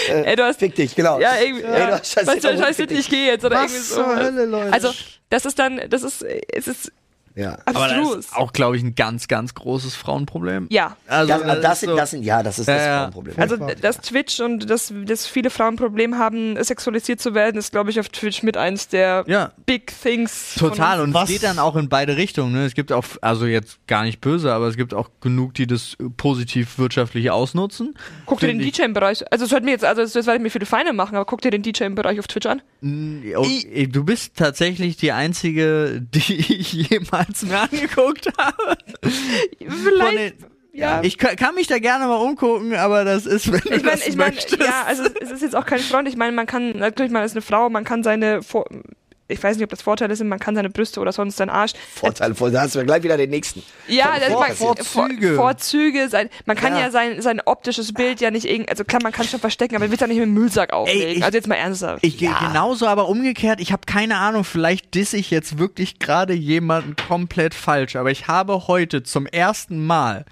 Ey, du hast Fick dich, genau. Ja, irgendwie. Ey, Ja. du hast scheiß Titten, scheiß ich gehe jetzt oder Was irgendwie so. zur Hölle, Leute? Also, das ist dann, das ist, es ist Ja. Aber das ist auch, glaube ich, ein ganz, ganz großes Frauenproblem. ja. Also, Das, das, ist sind, so- das sind, ja, das ist das Ja, ja. Frauenproblem. Also, dass Twitch und dass, dass viele Frauen ein Problem haben, sexualisiert zu werden, ist, glaube ich, auf Twitch mit eins der Ja. Big Things. Total, und es geht dann auch in beide Richtungen. Ne? Es gibt auch, also jetzt gar nicht böse, aber es gibt auch genug, die das positiv wirtschaftlich ausnutzen. Guck dir den Find ich- DJ-Bereich, also es hört mir jetzt, also das werde ich mir für die Feine machen, aber guck dir den DJ-Bereich auf Twitch an. Und äh, du bist tatsächlich die einzige, die ich jemals mir angeguckt habe. Vielleicht, ja. Ich kann, mich da gerne mal umgucken, aber das ist, wenn du Ich meine, das ich möchtest. ja, also es ist jetzt auch kein Front. Ich meine, man kann, natürlich, man ist eine Frau, man kann seine, ich weiß nicht, ob das Vorteile sind, man kann seine Brüste oder sonst seinen Arsch. Vorteile, da hast du gleich wieder den nächsten. Ja, Vor- man, Vorzüge. Vor, Vorzüge. Sein, man kann Ja. ja, sein, sein optisches Bild ja nicht irgendwie, also klar, man kann es schon verstecken, aber man will es ja nicht mit dem Müllsack auflegen. ich- also jetzt mal ernsthaft. Ich gehe genauso, aber umgekehrt, ich habe keine Ahnung, vielleicht disse ich jetzt wirklich gerade jemanden komplett falsch, aber ich habe heute zum ersten Mal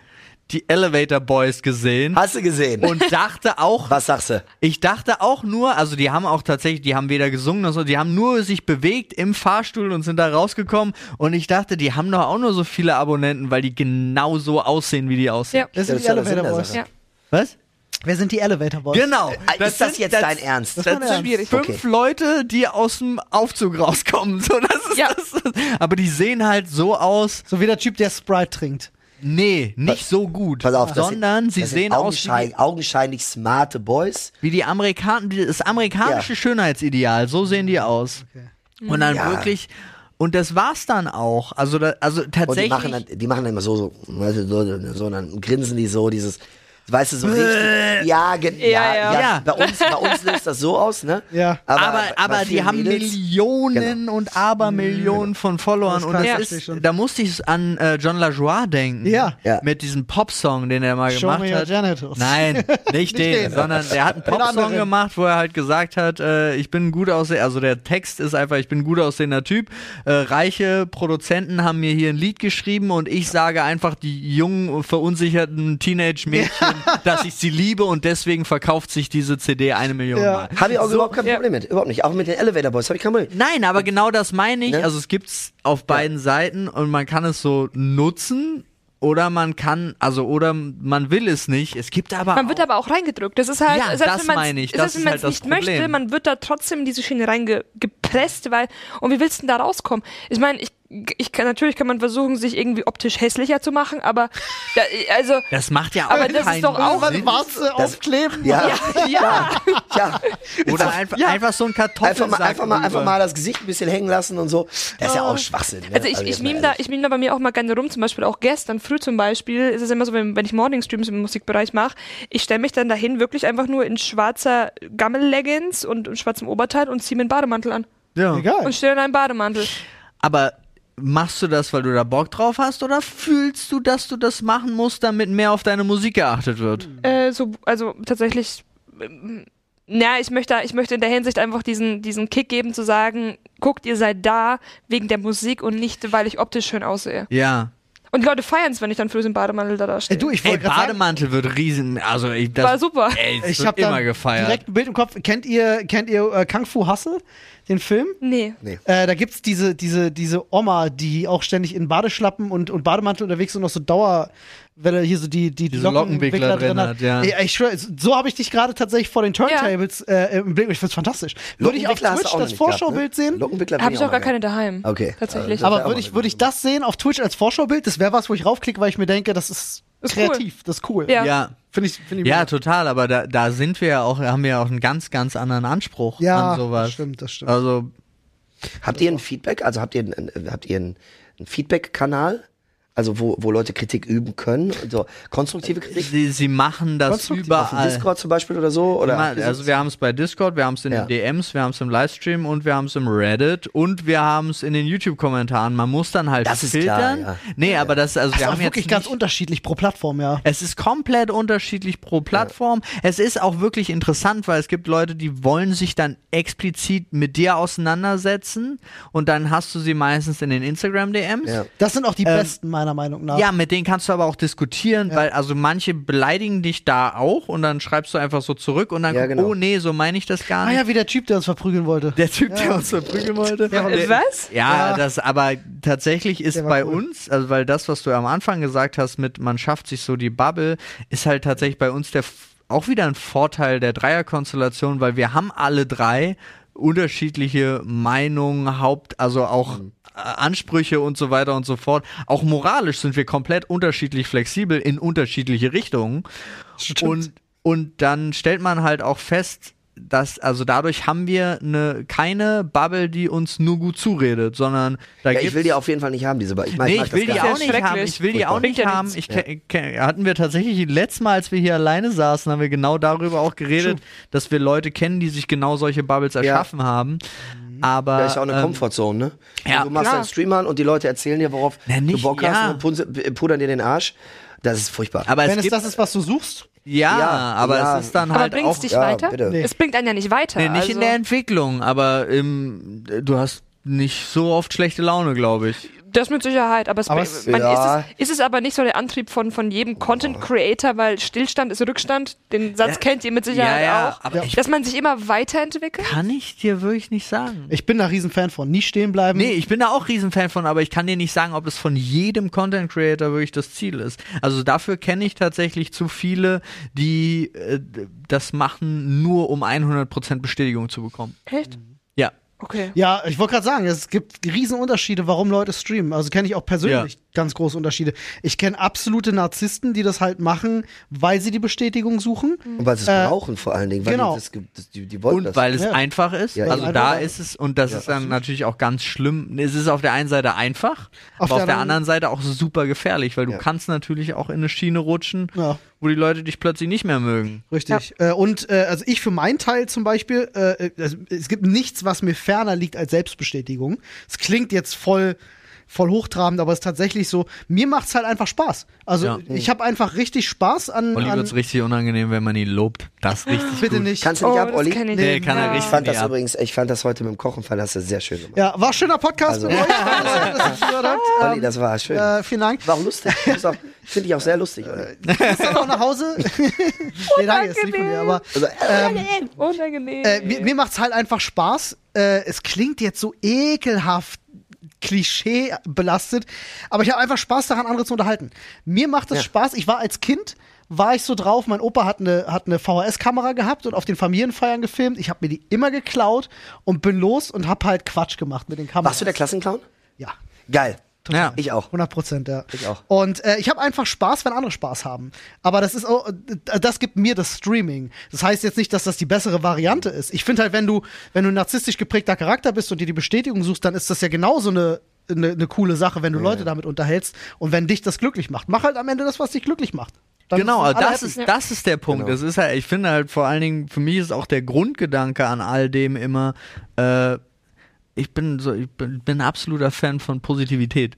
die Elevator Boys gesehen Hast du gesehen? und dachte auch, Was sagst du? ich dachte auch nur, also die haben auch tatsächlich, die haben weder gesungen noch so, die haben nur sich bewegt im Fahrstuhl und sind da rausgekommen und ich dachte, die haben doch auch nur so viele Abonnenten, weil die genau so aussehen, wie die aussehen. ja. Wer sind Das die ist ja der Sinn Elevator Boys? Ja. Was? Wer sind die Elevator Boys? Genau. Äh, ist das sind- jetzt dein Ernst? Das Das sind Ernst. schwierig. fünf Okay. Leute, die aus dem Aufzug rauskommen. So, das ist Ja. das. Aber die sehen halt so aus. So wie der Typ, der Sprite trinkt. Nee, nicht so gut. Pass auf, das sondern sind, sie das sehen sind aus wie augenschein, die, augenscheinlich smarte Boys. wie die Amerikaner, das amerikanische Ja. Schönheitsideal. So sehen die aus. Und dann Ja. wirklich. Und das war's dann auch. Also, da, also Und die tatsächlich. machen, dann, die machen dann immer so, so, weißt du, so, so, dann grinsen die so, dieses, weißt du, so richtig. Ja, ja, Ja, ja, ja. Bei, uns, bei uns löst das so aus, ne? Ja. aber, bei aber die haben Mädels- Millionen und Abermillionen von Followern. Das Und das ist, da musste ich an äh, John LaJoie denken. Ja. Ja. Mit diesem Popsong, den er mal Show gemacht me your hat. genitals. Nein, nicht den, den. sondern der hat einen Popsong gemacht, wo er halt gesagt hat, äh, ich bin ein gut aussehender, also der Text ist einfach, ich bin ein gut aussehender Typ. Äh, reiche Produzenten haben mir hier ein Lied geschrieben und ich sage einfach die jungen, verunsicherten Teenage-Mädchen, dass ich sie liebe und deswegen verkauft sich diese CD eine Million Ja. Mal. Habe ich auch überhaupt kein Ja. Problem mit. Überhaupt nicht. Auch mit den Elevator Boys habe ich kein Problem. Nein, aber genau das meine ich. Ne? Also es gibt's auf beiden Seiten und man kann es so nutzen oder man kann, also oder man will es nicht. Es gibt aber Man wird auch, aber auch reingedrückt. Das ist halt, Ja, selbst das wenn meine ich. Selbst Das wenn ist man halt es das nicht möchte, Problem. man wird da trotzdem in diese Schiene reingepresst, weil, und wie willst du denn da rauskommen? Ich meine, ich, ich kann, natürlich kann man versuchen, sich irgendwie optisch hässlicher zu machen, aber, da, also, das macht ja auch Aber das ist doch auch- Sinn. Warze aufkleben. Ja. ja, ja. Ja. Oder einfach, Ja. einfach so ein Kartoffelsack. Einfach mal, einfach, mal, einfach mal das Gesicht ein bisschen hängen lassen und so. Das ist ja auch Schwachsinn. Ne? Also ich, ich jetzt mal meme da, ich meme da bei mir auch mal gerne rum, zum Beispiel auch gestern früh zum Beispiel, ist es immer so, wenn, wenn ich Morning-Streams im Musikbereich mache, ich stelle mich dann dahin wirklich einfach nur in schwarzer Gammel-Leggings und, und schwarzem Oberteil und ziehe mir einen Bademantel an. ja. Egal. Und stehe in einem Bademantel. Aber machst du das, weil du da Bock drauf hast oder fühlst du, dass du das machen musst, damit mehr auf deine Musik geachtet wird? Äh, so, also tatsächlich, ähm, na, ich möchte, ich möchte in der Hinsicht einfach diesen, diesen Kick geben, zu sagen, guckt, ihr seid da wegen der Musik und nicht, weil ich optisch schön aussehe. Ja. Und die Leute feiern es, wenn ich dann früh im Bademantel da stehe. Ey, du, ich wollte gerade sagen, Bademantel wird riesen, also ich, das War super. Ey, ich habe immer gefeiert. direkt ein Bild im Kopf. Kennt ihr, kennt ihr äh, Kung Fu Hustle, den Film? Nee. Äh, da gibt's diese, diese, diese Oma, die auch ständig in Badeschlappen und, und Bademantel unterwegs ist und noch so Dauerwelle hier so die, die Diese Lockenwickler drin hat, ja. Ey, ich schwör, so habe ich dich gerade tatsächlich vor den Turntables äh, im Blick. Ich find's fantastisch. Würde ich auf Lockenwickler Twitch das Vorschaubild ne? sehen? Lockenwickler Habe ich auch gar keine daheim. Okay. Tatsächlich. Also, Aber würde ich, würde ich das sehen auf Twitch als Vorschaubild, das wäre was, wo ich raufklicke, weil ich mir denke, das ist, Ist cool. kreativ, das ist cool. Ja. ja. Finde ich, finde ich Ja, total, aber da, da sind wir ja auch, haben wir ja auch einen ganz, ganz anderen Anspruch ja an sowas. das stimmt, das stimmt. Also, Habt ihr ein Feedback? Also habt ihr ein, ein- habt ihr einen Feedback-Kanal? Also wo, wo Leute Kritik üben können? So konstruktive Kritik? sie, sie machen das Konstruktiv. Auf dem überall. Discord zum Beispiel oder so? Oder also so- wir haben es bei Discord, wir haben es in Ja. den DMs, wir haben es im Livestream und wir haben es im Reddit und wir haben es in den YouTube-Kommentaren. Man muss dann halt Das ist filtern. klar, ja. Nee, aber das, also das wir ist haben wirklich jetzt ganz unterschiedlich pro Plattform, ja. Es ist komplett unterschiedlich pro Plattform. Es ist auch wirklich interessant, weil es gibt Leute, die wollen sich dann explizit mit dir auseinandersetzen und dann hast du sie meistens in den Instagram-DMs. Ja. Das sind auch die Ähm, besten meiner Meinung nach. Ja, mit denen kannst du aber auch diskutieren, Ja. weil also manche beleidigen dich da auch und dann schreibst du einfach so zurück und dann, Ja, genau. oh nee, so meine ich das gar Ah nicht. ja, wie der Typ, der uns verprügeln wollte. Der Typ, der uns verprügeln wollte. Was? Ja, Ja. das aber tatsächlich ist bei cool. uns, also weil das, was du am Anfang gesagt hast, mit man schafft sich so die Bubble, ist halt tatsächlich bei uns der F- auch wieder ein Vorteil der Dreierkonstellation, weil wir haben alle drei unterschiedliche Meinungen, Haupt, also auch Mhm. Ansprüche und so weiter und so fort. Auch moralisch sind wir komplett unterschiedlich flexibel in unterschiedliche Richtungen. Stimmt. Und, und dann stellt man halt auch fest, dass, also dadurch haben wir eine, keine Bubble, die uns nur gut zuredet, sondern da Ja, ich will die auf jeden Fall nicht haben, diese Ba- Ich meine, Nee, mag ich will die auch nicht. haben. Ich will die auch nicht ja haben. Ich ke- hatten wir tatsächlich letztes Mal, als wir hier alleine saßen, haben wir genau darüber auch geredet, dass wir Leute kennen, die sich genau solche Bubbles erschaffen haben. Aber Ja, ist ja auch eine ähm, Comfortzone, ne? ja, du machst klar. einen Stream an und die Leute erzählen dir, worauf Na, du nicht- Bock ja. hast und punze- pudern dir den Arsch. Das ist furchtbar. aber Wenn es es gibt, das ist, was du suchst. ja, Ja, aber ja. es ist dann Aber halt bringt's auch dich ja, weiter? bitte. Nee. Es bringt einen ja nicht weiter. nee, nicht also, in der Entwicklung, aber im, du hast nicht so oft schlechte Laune, glaube ich. Das mit Sicherheit, aber, es, Aber es- man, ja. ist, es, ist es aber nicht so der Antrieb von, von jedem Content Creator, weil Stillstand ist Rückstand. Den Satz Ja. kennt ihr mit Sicherheit Ja, ja, auch. aber Dass man sich immer weiterentwickelt. kann ich dir wirklich nicht sagen. Ich bin da Riesenfan von. Nie stehen bleiben. Nee, ich bin da auch Riesenfan von, aber ich kann dir nicht sagen, ob es von jedem Content Creator wirklich das Ziel ist. Also dafür kenne ich tatsächlich zu viele, die äh, das machen, nur um 100% Bestätigung zu bekommen. Echt? Ja. Okay. Ja, ich wollte gerade sagen, es gibt Riesenunterschiede, warum Leute streamen. Also kenne ich auch persönlich ganz große Unterschiede. Ich kenne absolute Narzissten, die das halt machen, weil sie die Bestätigung suchen. Und weil sie es Äh, brauchen vor allen Dingen. Weil genau. die, das, das, die, die wollten Und das. weil es Ja. einfach ist. Ja, also da ist es, und das Ja, ist dann absolut. natürlich auch ganz schlimm. Es ist auf der einen Seite einfach, Auf aber der auf der anderen- Seite auch super gefährlich, weil du kannst natürlich auch in eine Schiene rutschen, Ja. wo die Leute dich plötzlich nicht mehr mögen. Richtig. Äh, und äh, also ich für meinen Teil zum Beispiel, äh, also es gibt nichts, was mir ferner liegt als Selbstbestätigung. Es klingt jetzt voll voll hochtrabend, aber es ist tatsächlich so, mir macht's halt einfach Spaß. Also Ja. ich habe einfach richtig Spaß an, Olli an wird's richtig unangenehm, wenn man ihn lobt. Das richtig bitte gut. nicht. Kannst du nicht Oh, ab, Olli? kenn ich Nee, kann er Ja. richtig Ich fand das ab. übrigens, ich fand das heute mit dem Kochen, fand das sehr schön gemacht. Ja, war ein schöner Podcast Also- mit euch. Das. Olli, das war schön. Äh, vielen Dank. War auch lustig. Ist auch- Finde ich auch sehr lustig. Olli. Bist du noch nach Hause? nee, danke, ist lieb von dir. Aber Also, ähm, Unangenehm. äh, mir, mir macht's halt einfach Spaß. Äh, es klingt jetzt so ekelhaft Klischee belastet, aber ich habe einfach Spaß daran, andere zu unterhalten. Mir macht es Ja. Spaß. Ich war als Kind war ich so drauf, mein Opa hat eine, hat eine VHS-Kamera gehabt und auf den Familienfeiern gefilmt. Ich habe mir die immer geklaut und bin los und habe halt Quatsch gemacht mit den Kameras. warst du der Klassenclown? Ja. Geil. Ja. Ich auch. 100 Prozent, ja. Ich auch. Und äh, ich habe einfach Spaß, wenn andere Spaß haben. Aber das ist auch, äh, das gibt mir das Streaming. Das heißt jetzt nicht, dass das die bessere Variante ist. Ich finde halt, wenn du, wenn du ein narzisstisch geprägter Charakter bist und dir die Bestätigung suchst, dann ist das ja genauso eine, eine, eine coole Sache, wenn du Leute damit unterhältst und wenn dich das glücklich macht. Mach halt am Ende das, was dich glücklich macht. Dann Genau, das ist, das ist der Punkt. Genau. Das ist halt, ich finde halt vor allen Dingen, für mich ist auch der Grundgedanke an all dem immer, äh, ich bin so, ich bin, bin ein absoluter Fan von Positivität.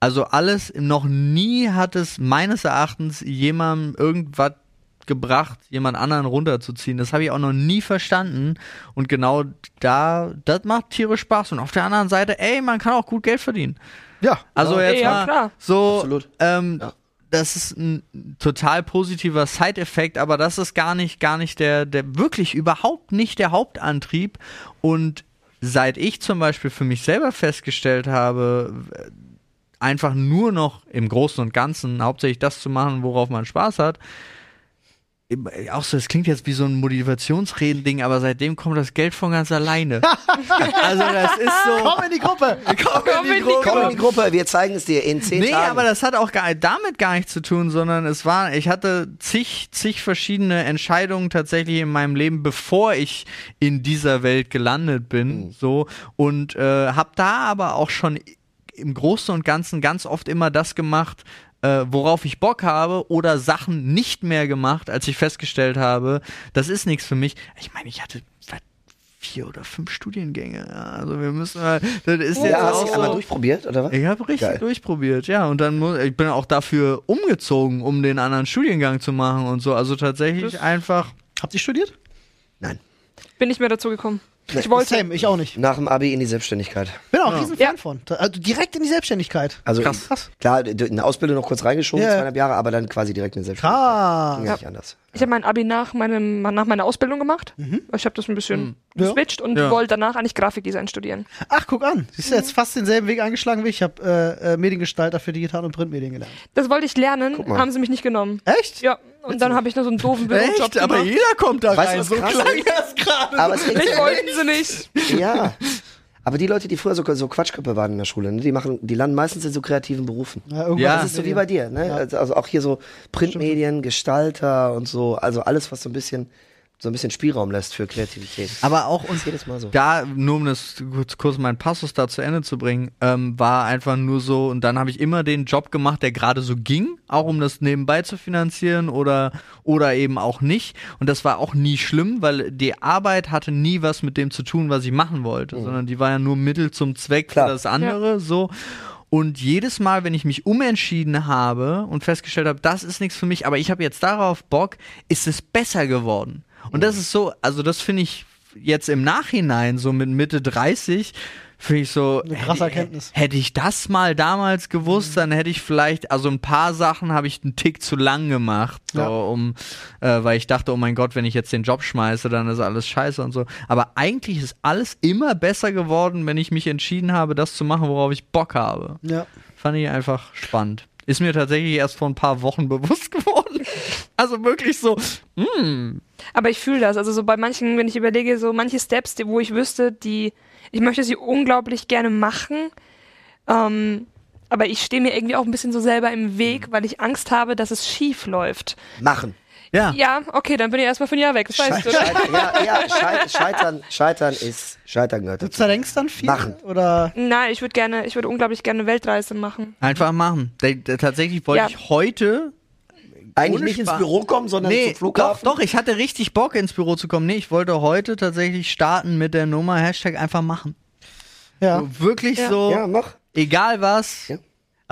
Also alles, noch nie hat es meines Erachtens jemandem irgendwas gebracht, jemand anderen runterzuziehen. Das habe ich auch noch nie verstanden. Und genau da, das macht tierisch Spaß. Und auf der anderen Seite, ey, man kann auch gut Geld verdienen. Ja. Also Ja. jetzt Ja, mal klar. so, Absolut. ähm, Ja. das ist ein total positiver Side-Effekt, aber das ist gar nicht, gar nicht der, der wirklich überhaupt nicht der Hauptantrieb. Und seit ich zum Beispiel für mich selber festgestellt habe, äh, einfach nur noch im Großen und Ganzen hauptsächlich das zu machen, worauf man Spaß hat. Auch so, es klingt jetzt wie so ein Motivationsreden-Ding, aber seitdem kommt das Geld von ganz alleine. also das ist so. Komm in die Gruppe! Komm in die Gruppe. Komm in die Gruppe, wir zeigen es dir in zehn Nee, Tagen. aber das hat auch gar, damit gar nichts zu tun, sondern es war, ich hatte zig, zig verschiedene Entscheidungen tatsächlich in meinem Leben, bevor ich in dieser Welt gelandet bin, so und äh, habe da aber auch schon im Großen und Ganzen ganz oft immer das gemacht, äh, worauf ich Bock habe oder Sachen nicht mehr gemacht, als ich festgestellt habe, das ist nichts für mich. Ich meine, ich hatte vier oder fünf Studiengänge. Ja, also wir müssen mal, das ist jetzt ja, hast du einmal durchprobiert, oder was? ich habe richtig Geil. durchprobiert, ja. Und dann muss, ich bin auch dafür umgezogen, um den anderen Studiengang zu machen und so. Also tatsächlich Das- einfach. Habt ihr studiert? Nein. Bin nicht mehr dazu gekommen. Ich wollte. Same, ich auch nicht. Nach dem Abi in die Selbstständigkeit. Bin auch ein riesen Fan Ja. von. Also direkt in die Selbstständigkeit. Also Krass. Krass. klar, d- eine Ausbildung noch kurz reingeschoben, Ja, ja. zweieinhalb Jahre, aber dann quasi direkt in die Selbstständigkeit. Krass. Ging ja. nicht anders. Ich habe mein Abi nach, meinem, nach meiner Ausbildung gemacht. Mhm. Ich habe das ein bisschen Ja. geswitcht und Ja. wollte danach eigentlich Grafikdesign studieren. Ach, guck an. Siehst du jetzt fast denselben Weg eingeschlagen wie ich. Ich habe äh, äh, Mediengestalter für Digital- und Printmedien gelernt. Das wollte ich lernen, haben sie mich nicht genommen. Echt? Ja, und dann habe ich nur so einen doofen Bürojob Echt? Aber gemacht. jeder kommt da Weißt du, So krass klang das gerade. Aber es Mich wollten sie nicht. Ja. Aber die Leute, die früher so, so Quatschköpfe waren in der Schule, ne, die machen, die landen meistens in so kreativen Berufen. Ja, irgendwann Ja. Das ist so wie bei dir, ne? Also, also auch hier so Printmedien, Gestalter und so, also alles, was so ein bisschen, so ein bisschen Spielraum lässt für Kreativität. Aber auch ist jedes Mal so. da, nur um das kurz, kurz meinen Passus da zu Ende zu bringen, ähm, war einfach nur so, und dann habe ich immer den Job gemacht, der gerade so ging, auch um das nebenbei zu finanzieren oder, oder eben auch nicht. Und das war auch nie schlimm, weil die Arbeit hatte nie was mit dem zu tun, was ich machen wollte, sondern die war ja nur Mittel zum Zweck Klar. für das andere, so. Und jedes Mal, wenn ich mich umentschieden habe und festgestellt habe, das ist nichts für mich, aber ich habe jetzt darauf Bock, ist es besser geworden. Und das ist so, also das finde ich jetzt im Nachhinein, so mit Mitte 30, finde ich so. Eine krasse Erkenntnis. Hätte ich das mal damals gewusst, dann hätte ich vielleicht, also ein paar Sachen habe ich einen Tick zu lang gemacht, so, Ja. um, äh, weil ich dachte, oh mein Gott, wenn ich jetzt den Job schmeiße, dann ist alles scheiße und so. Aber eigentlich ist alles immer besser geworden, wenn ich mich entschieden habe, das zu machen, worauf ich Bock habe. Ja. Fand ich einfach spannend. Ist mir tatsächlich erst vor ein paar Wochen bewusst geworden. Also wirklich so, hm, Aber ich fühle das. Also so bei manchen, wenn ich überlege, so manche Steps, die, wo ich wüsste, die, ich möchte sie unglaublich gerne machen. Ähm, aber ich stehe mir irgendwie auch ein bisschen so selber im Weg, weil ich Angst habe, dass es schief läuft. Machen. Ja. Ja, okay, dann bin ich erstmal für ein Jahr weg. Das weißt du? Scheitern, ja, ja, Schei- scheitern, scheitern ist, scheitern gehört Du dazu. zerdenkst dann viel? Machen. Oder? Nein, ich würde gerne, ich würde unglaublich gerne eine Weltreise machen. Einfach machen. Da- da- Tatsächlich wollte Ja. ich heute Eigentlich nicht ins. Büro kommen, sondern Nee, zum Flughafen. doch, doch, ich hatte richtig Bock ins Büro zu kommen. Nee, ich wollte heute tatsächlich starten mit der Nummer Hashtag einfach machen. Ja. So, wirklich Ja. so, Ja, mach. egal was. Ja.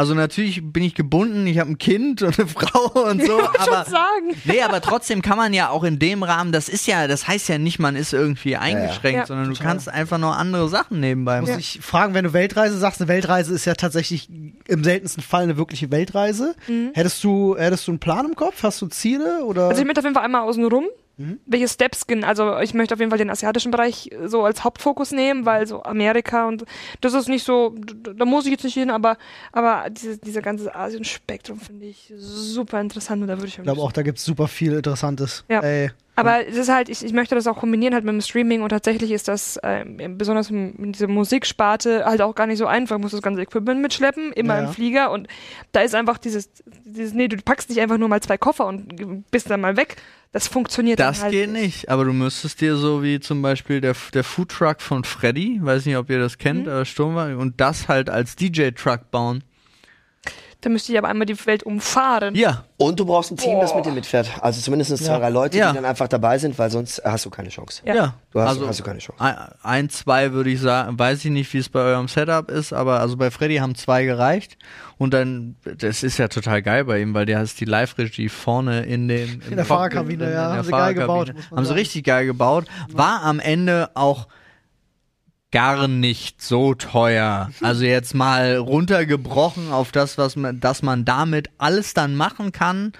Also natürlich bin ich gebunden, ich habe ein Kind und eine Frau und so, Ich aber schon sagen. nee, aber trotzdem kann man ja auch in dem Rahmen, das ist ja, das heißt ja nicht, man ist irgendwie eingeschränkt, Ja, sondern du total. kannst einfach nur andere Sachen nebenbei Muss machen. ich fragen, wenn du Weltreise sagst, eine Weltreise ist ja tatsächlich im seltensten Fall eine wirkliche Weltreise. Hättest du, hättest du einen Plan im Kopf? Hast du Ziele oder? Also ich möchte auf jeden Fall einmal außen rum. Mhm. Welche Steps gehen? Also ich möchte auf jeden Fall den asiatischen Bereich so als Hauptfokus nehmen, weil so Amerika und das ist nicht so, da muss ich jetzt nicht hin, aber aber diese, dieser ganze Asien-Spektrum finde ich super interessant und da würde ich ich glaube auch, da gibt's super viel Interessantes. Ja. Ey. Aber es ist halt, ich, ich möchte das auch kombinieren halt mit dem Streaming und tatsächlich ist das ähm, besonders in, in dieser Musiksparte halt auch gar nicht so einfach. Ich muss das ganze Equipment mitschleppen, immer Ja. im Flieger und da ist einfach dieses, dieses, nee, du packst nicht einfach nur mal zwei Koffer und bist dann mal weg. Das funktioniert Das halt geht nicht, aber du müsstest dir so wie zum Beispiel der, der Foodtruck von Freddy, weiß nicht, ob ihr das kennt, Mhm. aber Sturmwagen, und das halt als DJ-Truck bauen. Da müsste ich aber einmal die Welt umfahren. Ja, Und du brauchst ein Team, das Boah. mit dir mitfährt. Also zumindest zwei, Ja. drei Leute, Ja. die dann einfach dabei sind, weil sonst hast du keine Chance. Ja. ja. Du hast, also, hast du keine Chance. ein, ein, zwei würde ich sagen, weiß ich nicht, wie es bei eurem Setup ist, aber also bei Freddy haben zwei gereicht. Und dann, das ist ja total geil bei ihm, weil der hat die Live-Regie vorne in dem In der Fahrerkabine, ja, in der haben sie geil gebaut, Haben sie richtig geil gebaut. War am Ende auch gar nicht so teuer. Also jetzt mal runtergebrochen auf das, was man, dass man damit alles dann machen kann,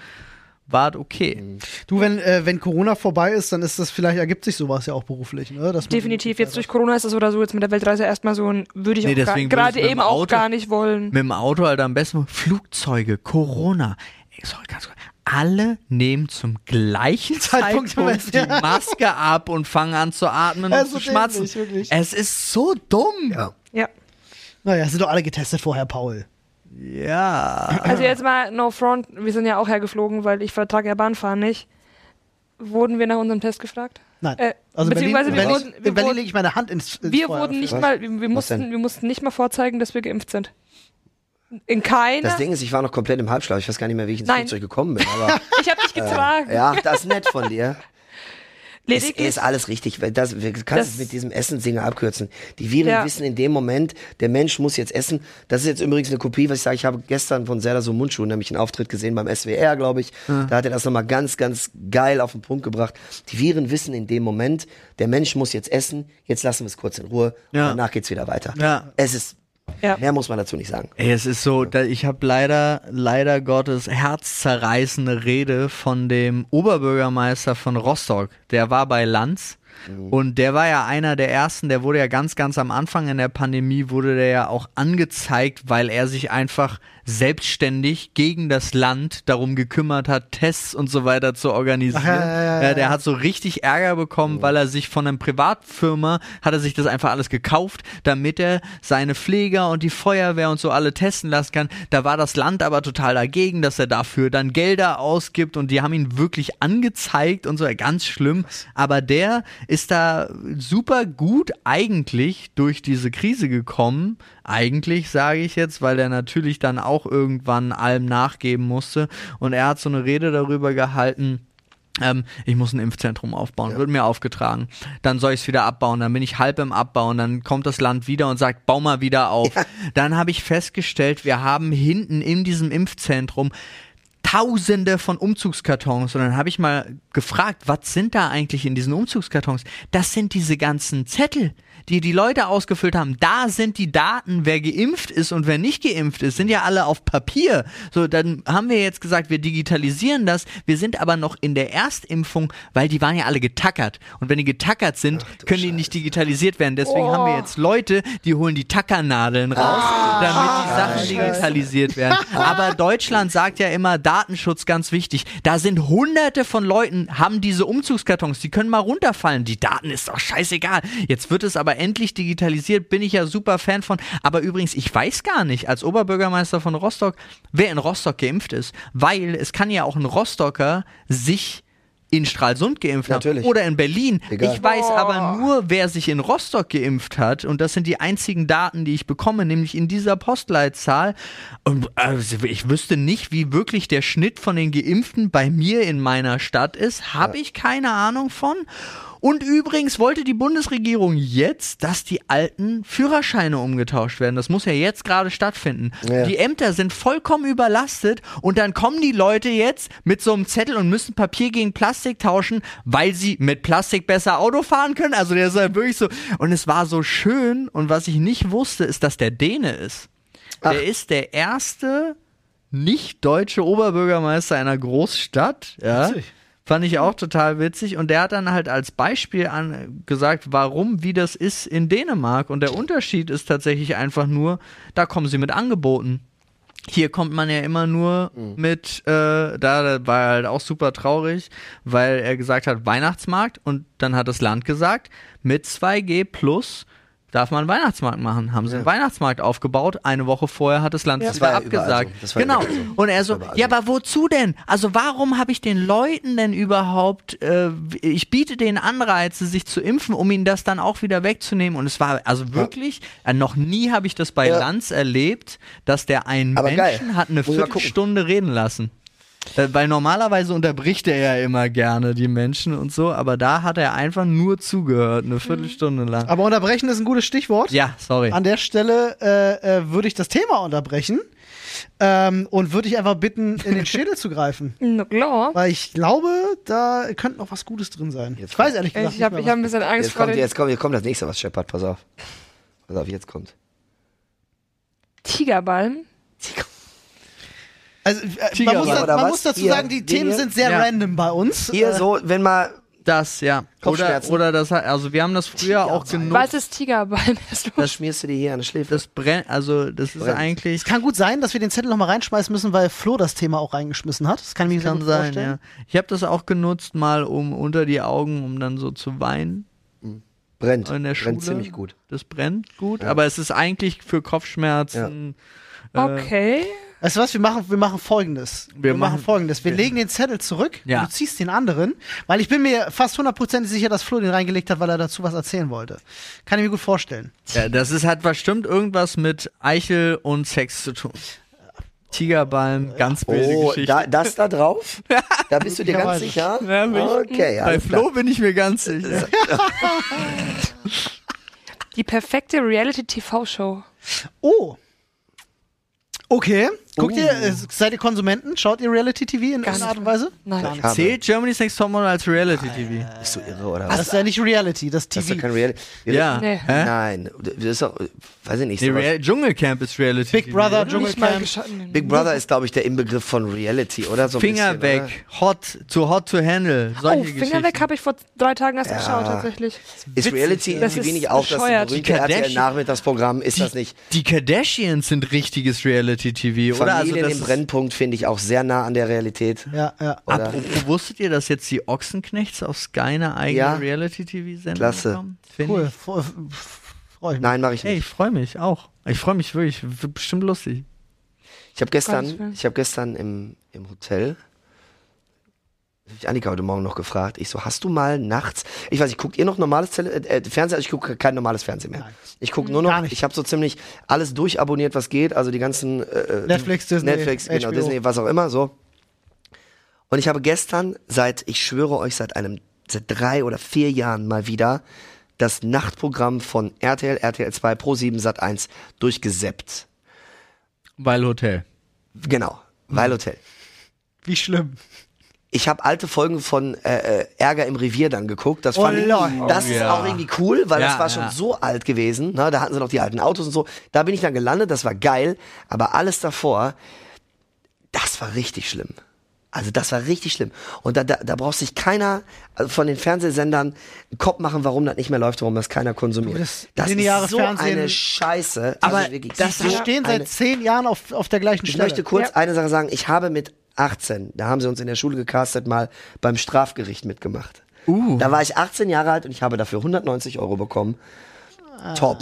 war okay. Du, wenn, äh, wenn Corona vorbei ist, dann ist das vielleicht, ergibt sich sowas ja auch beruflich, ne? Dass Definitiv. Jetzt durch Corona ist das oder so jetzt mit der Weltreise erstmal so ein, würde ich Nee, auch gerade eben dem auch Auto- gar nicht wollen. Mit dem Auto halt am besten Flugzeuge, Corona. Ey, sorry, ganz kurz. Alle nehmen zum gleichen Zeitpunkt Zeitpunkt die. Maske ab und fangen an zu atmen und so zu schmatzen. dämlich, wirklich. Es ist so dumm. Ja. Ja. Naja, sind doch alle getestet vorher, Paul. Ja. Also jetzt mal no front, wir sind ja auch hergeflogen, weil ich vertrage ja Bahnfahren nicht. Wurden wir nach unserem Test gefragt? Nein. Äh, also in Berlin, beziehungsweise in wir Berlin, wurden- wir in Berlin wurden- lege ich meine Hand ins, ins Wir Feuer wurden nicht Was? mal, wir, wir mussten, denn? wir mussten nicht mal vorzeigen, dass wir geimpft sind. In keiner. Das Ding ist, ich war noch komplett im Halbschlaf. Ich weiß gar nicht mehr, wie ich ins Nein. Flugzeug gekommen bin. Aber ich habe dich getragen. ja, das ist nett von dir. Ist, Lediglich, ist alles richtig. weil Das, wir kannst es Das- mit diesem Essensinger abkürzen. Die Viren Ja. wissen in dem Moment, der Mensch muss jetzt essen. Das ist jetzt übrigens eine Kopie, was ich sage. Ich habe gestern von Serdar so Mundschuh nämlich einen Auftritt gesehen beim SWR, glaube ich. Da hat er das nochmal ganz, ganz geil auf den Punkt gebracht. Die Viren wissen in dem Moment, der Mensch muss jetzt essen. Jetzt lassen wir es kurz in Ruhe. Ja. Und danach geht's wieder weiter. Ja. Es ist, Ja. mehr muss man dazu nicht sagen. Ey, es ist so, da, ich habe leider, leider Gottes herzzerreißende Rede von dem Oberbürgermeister von Rostock. Der war bei Lanz und der war ja einer der ersten, der wurde ja ganz, ganz am Anfang in der Pandemie, wurde der ja auch angezeigt, weil er sich einfach selbstständig gegen das Land darum gekümmert hat, Tests und so weiter zu organisieren. Ach, ja, ja, ja, ja. der hat so richtig Ärger bekommen, weil er sich von einer Privatfirma, hat er sich das einfach alles gekauft, damit er seine Pfleger und die Feuerwehr und so alle testen lassen kann. Da war das Land aber total dagegen, dass er dafür dann Gelder ausgibt und die haben ihn wirklich angezeigt und so, ganz schlimm. Aber der ist da super gut eigentlich durch diese Krise gekommen. Eigentlich sage ich jetzt, weil er natürlich dann auch irgendwann allem nachgeben musste. Und er hat so eine Rede darüber gehalten, ähm, ich muss ein Impfzentrum aufbauen, wird mir aufgetragen. Dann soll ich es wieder abbauen, dann bin ich halb im Abbau und dann kommt das Land wieder und sagt, bau mal wieder auf. Dann habe ich festgestellt, wir haben hinten in diesem Impfzentrum Tausende von Umzugskartons und dann habe ich mal gefragt, was sind da eigentlich in diesen Umzugskartons? Das sind diese ganzen Zettel, die die Leute ausgefüllt haben. Da sind die Daten, wer geimpft ist und wer nicht geimpft ist, sind ja alle auf Papier. So, dann haben wir jetzt gesagt, wir digitalisieren das. Wir sind aber noch in der Erstimpfung, weil die waren ja alle getackert. Und wenn die getackert sind, können die nicht digitalisiert werden. Deswegen haben wir jetzt Leute, die holen die Tackernadeln raus, damit die Sachen digitalisiert werden. Aber Deutschland sagt ja immer, Datenschutz ganz wichtig. Da sind hunderte von Leuten, haben diese Umzugskartons, die können mal runterfallen. Die Daten ist doch scheißegal. Jetzt wird es aber endlich digitalisiert, bin ich ja super Fan von. Aber übrigens, ich weiß gar nicht, als Oberbürgermeister von Rostock, wer in Rostock geimpft ist. Weil es kann ja auch ein Rostocker sich in Stralsund geimpft Natürlich. haben oder in Berlin. Egal. Ich weiß aber nur, wer sich in Rostock geimpft hat und das sind die einzigen Daten, die ich bekomme, nämlich in dieser Postleitzahl. Und also ich wüsste nicht, wie wirklich der Schnitt von den Geimpften bei mir in meiner Stadt ist. Habe ich keine Ahnung von. Und übrigens wollte die Bundesregierung jetzt, dass die alten Führerscheine umgetauscht werden. Das muss ja jetzt gerade stattfinden. Ja. Die Ämter sind vollkommen überlastet und dann kommen die Leute jetzt mit so einem Zettel und müssen Papier gegen Plastik tauschen, weil sie mit Plastik besser Auto fahren können. Also der ist halt wirklich so. Und es war so schön und was ich nicht wusste, ist, dass der Däne ist. Der ist der erste nicht deutsche Oberbürgermeister einer Großstadt. Ja. Witzig. Fand ich auch total witzig. Und der hat dann halt als Beispiel an, gesagt, warum, wie das ist in Dänemark. Und der Unterschied ist tatsächlich einfach nur, da kommen sie mit Angeboten. Hier kommt man ja immer nur mit, äh, da, da war er halt auch super traurig, weil er gesagt hat, Weihnachtsmarkt und dann hat das Land gesagt, mit 2G plus darf man einen Weihnachtsmarkt machen. Haben sie einen Weihnachtsmarkt aufgebaut, eine Woche vorher hat das Land wieder ja überall abgesagt. so. Das war genau. so. Und er so, ja, aber wozu denn? Also warum habe ich den Leuten denn überhaupt, äh, ich biete denen Anreize, sich zu impfen, um ihnen das dann auch wieder wegzunehmen. Und es war also wirklich, äh, noch nie habe ich das bei Ja. Lanz erlebt, dass der einen Aber geil. Menschen hat eine. Viertelstunde reden lassen. Äh, Weil normalerweise unterbricht er ja immer gerne die Menschen und so, aber da hat er einfach nur zugehört, eine Viertelstunde lang. Aber unterbrechen ist ein gutes Stichwort. Ja, sorry. An der Stelle äh, äh, würde ich das Thema unterbrechen ähm, und würde ich einfach bitten, in den Schädel zu greifen. Na klar. Weil ich glaube, da könnte noch was Gutes drin sein. Jetzt ich weiß ehrlich gesagt Ich habe nicht ich hab ein bisschen Angst Jetzt vor kommt, jetzt, kommt, jetzt kommt das nächste, was scheppert. Pass auf. Pass auf, jetzt kommt. Tigerbalm. was. Also, äh, man, muss, Ja, da, man muss dazu Hier, sagen, die den Themen hier? sind sehr Ja. random bei uns. Hier Äh, so, wenn mal Das, ja. Oder, Kopfschmerzen. oder das, hat- also wir haben das früher auch genutzt. Was ist Tigerbalm? das schmierst du dir hier an die Schläfe. Das brennt, also das ist Brennt. eigentlich, Es kann gut sein, dass wir den Zettel nochmal reinschmeißen müssen, weil Flo das Thema auch reingeschmissen hat. Das kann ich mir kann gut sein, vorstellen. ja. Ich habe das auch genutzt, mal um unter die Augen, um dann so zu weinen brennt. in der Schule. brennt ziemlich gut. Das brennt gut, aber es ist eigentlich für Kopfschmerzen. Äh, Okay. Weißt du was, wir machen, wir machen folgendes. Wir machen, machen- folgendes. Wir legen den Zettel zurück, Ja. du ziehst den anderen, weil ich bin mir fast hundertprozentig sicher, dass Flo den reingelegt hat, weil er dazu was erzählen wollte. Kann ich mir gut vorstellen. Ja, das ist, hat bestimmt irgendwas mit Eichel und Sex zu tun. Tigerbalm, ganz böse Oh, Geschichte. da, das da drauf? Da bist du dir ganz sicher? Ja, Okay, Bei alles klar. Flo bin ich mir ganz sicher. Die perfekte Reality-TV-Show. Oh. Okay. Guckt ihr, Uh. äh, seid ihr Konsumenten? Schaut ihr Reality-TV in Gar irgendeiner Art und. Weise? Nein. Habe- Zählt Germany's Next Topmodel als Reality-TV? Bist du irre oder Das was? ist ja nicht Reality, das Das ist doch TV. kein Reality. Ja. Nee. Hä? Nein, das ist doch, weiß ich nicht. Nee, sowas- Real Dschungelcamp ist Reality. Big Brother, Nicht mal Dschungelcamp. Big Brother ist, glaube ich, der Inbegriff von Reality, oder? So ein Finger bisschen, weg, hot, zu hot to handle. Solche Oh. Finger weg habe ich vor drei Tagen erst Ja. geschaut, tatsächlich. Oder? Ist Reality Das TV ist nicht auch das berühmte Die RTL-Nachmittagsprogramm? Ist das nicht? Die Kardashians sind richtiges Reality-TV, oder? Also Familien das im Brennpunkt finde ich auch sehr nah an der Realität. Ja, ja. Oder? Apropos, wusstet ihr, dass jetzt die Ochsenknechts auf Sky eine eigene Ja. Reality-TV-Sendung Klasse. bekommen? Find Cool. Ich. Freue ich mich. Nein, mache ich Ey, nicht. ich freue mich auch. Ich freue mich wirklich. Wird bestimmt lustig. Ich habe gestern, ich habe gestern im, im Hotel, hab ich Annika heute Morgen noch gefragt, ich so, hast du mal nachts, ich weiß nicht, guckt ihr noch normales Tele äh, äh, Fernsehen? Also ich gucke kein normales Fernsehen mehr. Ich gucke nur Gar noch, nicht. ich habe so ziemlich alles durchabonniert, was geht, also die ganzen äh, Netflix, Disney, Netflix, genau, HBO. Disney, was auch immer, so. Und ich habe gestern seit, ich schwöre euch, seit einem, seit drei oder vier Jahren mal wieder das Nachtprogramm von RTL, RTL 2, Pro 7, Sat 1 durchgeseppt. Weil Hotel. Genau, weil Hotel. Wie schlimm. Ich habe alte Folgen von äh, äh, Ärger im Revier dann geguckt. Das Oh fand ich, Lord. das Oh, ist ja. auch irgendwie cool, weil Ja, das war schon ja. so alt gewesen. Ne? Da hatten sie noch die alten Autos und so. Da bin ich dann gelandet, das war geil. Aber alles davor, das war richtig schlimm. Also das war richtig schlimm. Und da, da, da braucht sich keiner also von den Fernsehsendern einen Kopf machen, warum das nicht mehr läuft, warum das keiner konsumiert. Das Das, ist so Schfernsehen- eine Scheiße. Aber also wirklich das so Wir stehen seit zehn Jahren auf, auf der gleichen ich Stelle. möchte kurz Ja. eine Sache sagen. Ich habe mit 18, da haben sie uns in der Schule gecastet, mal beim Strafgericht mitgemacht. Uh. Da war ich 18 Jahre alt und ich habe dafür 190 Euro bekommen. Top.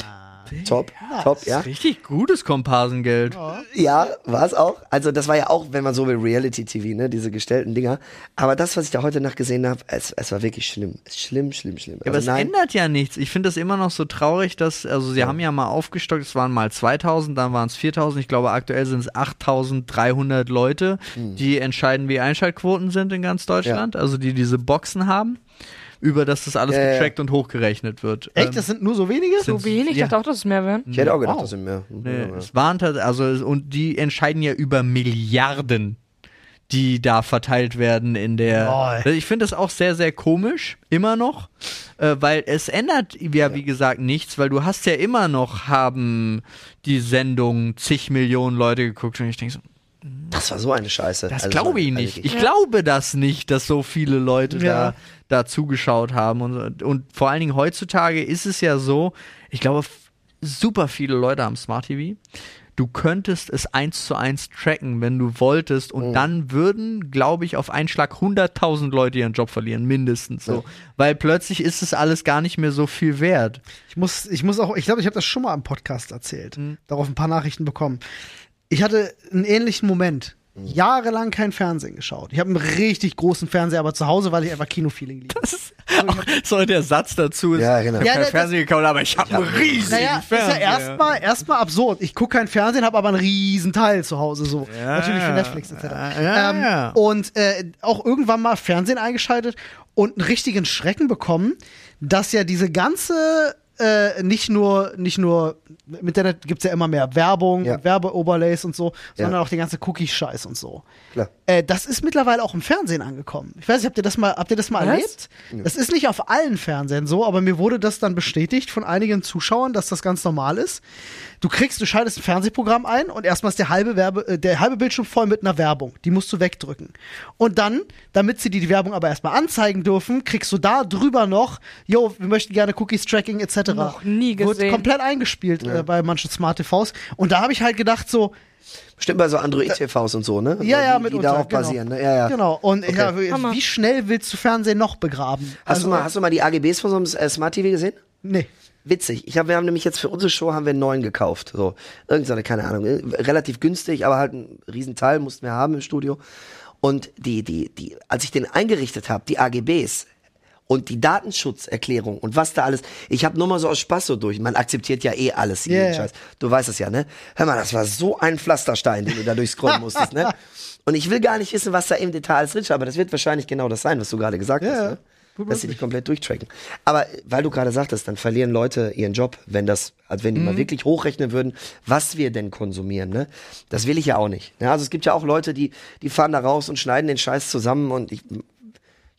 Top, top, ja. Richtig gutes Komparsengeld. Ja, war es auch. Also das war ja auch, wenn man so will, Reality-TV, ne, diese gestellten Dinger. Aber das, was ich da heute Nacht gesehen habe, es, es war wirklich schlimm. Schlimm, schlimm, schlimm. Ja, aber es Also nein, ändert ja nichts. Ich finde das immer noch so traurig, dass, also sie haben ja mal aufgestockt, es waren mal 2000, dann waren es 4000, ich glaube aktuell sind es 8300 Leute, Hm. die entscheiden, wie Einschaltquoten sind in ganz Deutschland, also die diese Boxen haben, über das das alles Ja, ja. getrackt und hochgerechnet wird. Echt? Ähm, Das sind nur so wenige? So wenig? Ich Ja. dachte auch, dass es mehr wären. ich hätte auch gedacht, Wow. das sind mehr. Nee, es waren also und die entscheiden ja über Milliarden, die da verteilt werden in der. Boah. Also ich finde das auch sehr sehr komisch immer noch, äh, weil es ändert ja wie gesagt nichts, weil du hast ja immer noch haben die Sendung zig Millionen Leute geguckt und ich denke so, Das war so eine Scheiße. das Also, glaube ich nicht. Ich glaube das nicht, dass so viele Leute Ja. da, da zugeschaut haben. Und, und vor allen Dingen heutzutage ist es ja so, ich glaube, super viele Leute haben Smart TV. Du könntest es eins zu eins tracken, wenn du wolltest. Und dann würden, glaube ich, auf einen Schlag 100.000 Leute ihren Job verlieren, mindestens so. Weil plötzlich ist es alles gar nicht mehr so viel wert. Ich muss, ich muss auch, ich glaube, ich habe das schon mal im Podcast erzählt. Mhm. Darauf ein paar Nachrichten bekommen. Ich hatte einen ähnlichen Moment. Jahrelang kein Fernsehen geschaut. Ich habe einen richtig großen Fernseher, aber zu Hause, weil ich einfach Kinofeeling liebe. Das ist auch so der Satz dazu. Ist, Ja, genau. Ich Ja, habe kein das- Fernsehen gekauft, aber ich habe einen riesigen Naja, ist ja Fernseher. erstmal erstmal absurd. Ich gucke kein Fernsehen, habe aber einen riesen Teil zu Hause so. Ja, Natürlich für ja. Netflix etc. Ja, ja, ähm, ja. Und äh, auch irgendwann mal Fernsehen eingeschaltet und einen richtigen Schrecken bekommen, dass ja diese ganze äh, nicht nur nicht nur im Internet gibt's ja immer mehr Werbung Ja. und Werbeoberlays und so, Ja. sondern auch den ganzen Cookie-Scheiß und so. Klar. Äh, das ist mittlerweile auch im Fernsehen angekommen. Ich weiß nicht, habt ihr das mal, habt ihr das mal Was? erlebt? Das ist nicht auf allen Fernsehen so, aber mir wurde das dann bestätigt von einigen Zuschauern, dass das ganz normal ist. Du kriegst, du schaltest ein Fernsehprogramm ein und erstmal ist der halbe Werbe, äh, der halbe Bildschirm voll mit einer Werbung. Die musst du wegdrücken. Und dann, damit sie dir die Werbung aber erstmal anzeigen dürfen, kriegst du da drüber noch, yo, wir möchten gerne Cookies Tracking etc. Noch nie Wird gesehen. komplett eingespielt äh, bei manchen Smart TVs. Und da habe ich halt gedacht so, Bestimmt bei so Android-TVs und so, ne? ja, ja, die, mit die darauf basieren, ne? Ja, ja. Genau. Und ja, wie, schnell willst du Fernsehen noch begraben? Hast, Also, du mal, hast du mal die AGBs von so einem äh, Smart TV gesehen? Nee. Witzig. Ich hab, wir haben nämlich jetzt für unsere Show haben wir einen neuen gekauft. So, irgend so eine, keine Ahnung, äh, relativ günstig, aber halt ein Riesenteil mussten wir haben im Studio. Und die, die, die, als ich den eingerichtet habe, die AGBs, Und die Datenschutzerklärung und was da alles, ich habe nur mal so aus Spaß so durch, man akzeptiert ja eh alles, ja. Scheiß. Du weißt es ja, ne? Hör mal, das war so ein Pflasterstein, den du da durchscrollen musstest, ne? Und ich will gar nicht wissen, was da im Detail alles drin steht, aber das wird wahrscheinlich genau das sein, was du gerade gesagt Ja, hast, ne? Dass sie dich komplett durchtracken. Aber weil du gerade sagtest, dann verlieren Leute ihren Job, wenn das, also wenn die Mhm. mal wirklich hochrechnen würden, was wir denn konsumieren, ne? Das will ich ja auch nicht. Ja, also es gibt ja auch Leute, die, die fahren da raus und schneiden den Scheiß zusammen und ich,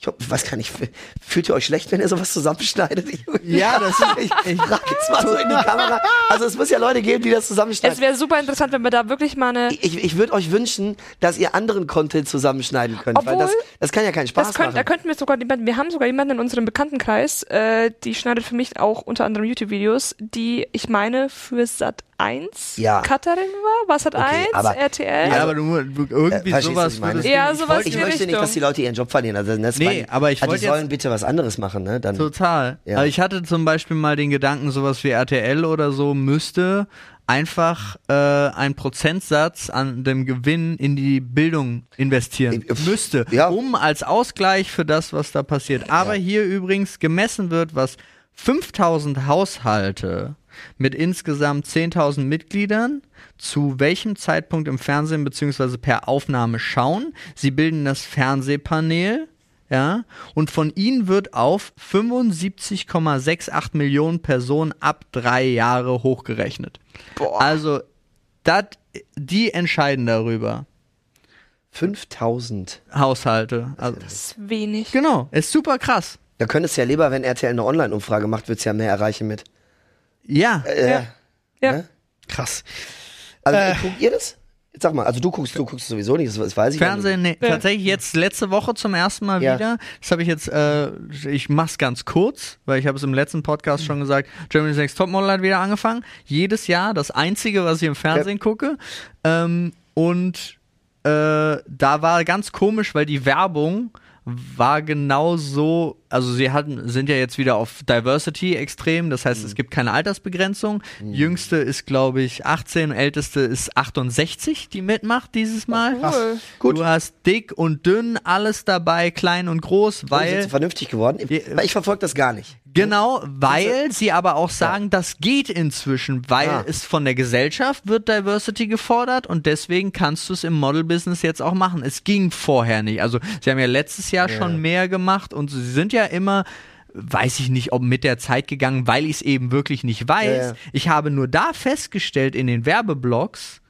ich hab- weiß gar nicht, fühlt ihr euch schlecht, wenn ihr sowas zusammenschneidet? Ich, Ja, das ist- ich, ich frage jetzt mal so in die Kamera. Also es muss ja Leute geben, die das zusammenschneiden. Es wäre super interessant, wenn wir da wirklich mal eine. ich, ich würde euch wünschen, dass ihr anderen Content zusammenschneiden könnt, weil das, Obwohl, das kann ja keinen Spaß Das könnt, da machen. könnten wir sogar jemanden, wir haben sogar jemanden in unserem Bekanntenkreis, äh, die schneidet für mich auch unter anderem YouTube-Videos, die ich meine für Sat 1 Ja. Cutterin war, war Sat 1, aber- RTL. Ja, aber du, du irgendwie Äh, was sowas ich Ja, nicht sowas. Ich die möchte nicht, Richtung. dass die Leute ihren Job verlieren. Also das Nee, mein- aber ich also die sollen jetzt- bitte was anderes machen, ne? Dann Total. Ja. Aber ich hatte zum Beispiel mal den Gedanken, sowas wie RTL oder so müsste einfach äh, einen Prozentsatz an dem Gewinn in die Bildung investieren. Ich- müsste, ja. um als Ausgleich für das, was da passiert. Aber hier übrigens gemessen wird, was 5000 Haushalte mit insgesamt 10.000 Mitgliedern zu welchem Zeitpunkt im Fernsehen beziehungsweise per Aufnahme schauen. Sie bilden das Fernsehpanel, ja, und von ihnen wird auf 75,68 Millionen Personen ab drei Jahre hochgerechnet. Also, dat, die entscheiden darüber. 5000. Haushalte. Also, das ist wenig. genau, ist super krass. Da könntest du ja lieber, wenn RTL eine Online-Umfrage macht, wird's ja mehr erreichen mit. Ja, Äh, Ja. Ja. Ne? Krass. Also Äh. guckt ihr das? Jetzt sag mal, also du guckst, du guckst sowieso nicht, das, das weiß ich. Fernsehen, nee, Ja. tatsächlich jetzt letzte Woche zum ersten Mal Ja. wieder. Das habe ich jetzt, äh, ich mach's ganz kurz, weil ich habe es im letzten Podcast schon gesagt, Germany's Next Topmodel hat wieder angefangen. Jedes Jahr das einzige, was ich im Fernsehen gucke. Ähm, und äh, da war ganz komisch, weil die Werbung war genau so, also sie hatten, sind ja jetzt wieder auf Diversity extrem, das heißt, es gibt keine Altersbegrenzung. Jüngste ist, glaube ich, 18, älteste ist 68, die mitmacht dieses Mal. Cool. Gut. Du hast dick und dünn, alles dabei, klein und groß, Sind weil sie vernünftig geworden? Ich, ich verfolge das gar nicht. Genau, weil sie aber auch sagen, das geht inzwischen, weil Ah. es von der Gesellschaft wird Diversity gefordert und deswegen kannst du es im Model-Business jetzt auch machen. Es ging vorher nicht. Also sie haben ja letztes Jahr schon mehr gemacht und sie sind ja immer weiß ich nicht, ob mit der Zeit gegangen, weil ich es eben wirklich nicht weiß. Ja, ja. Ich habe nur da festgestellt in den Werbeblogs,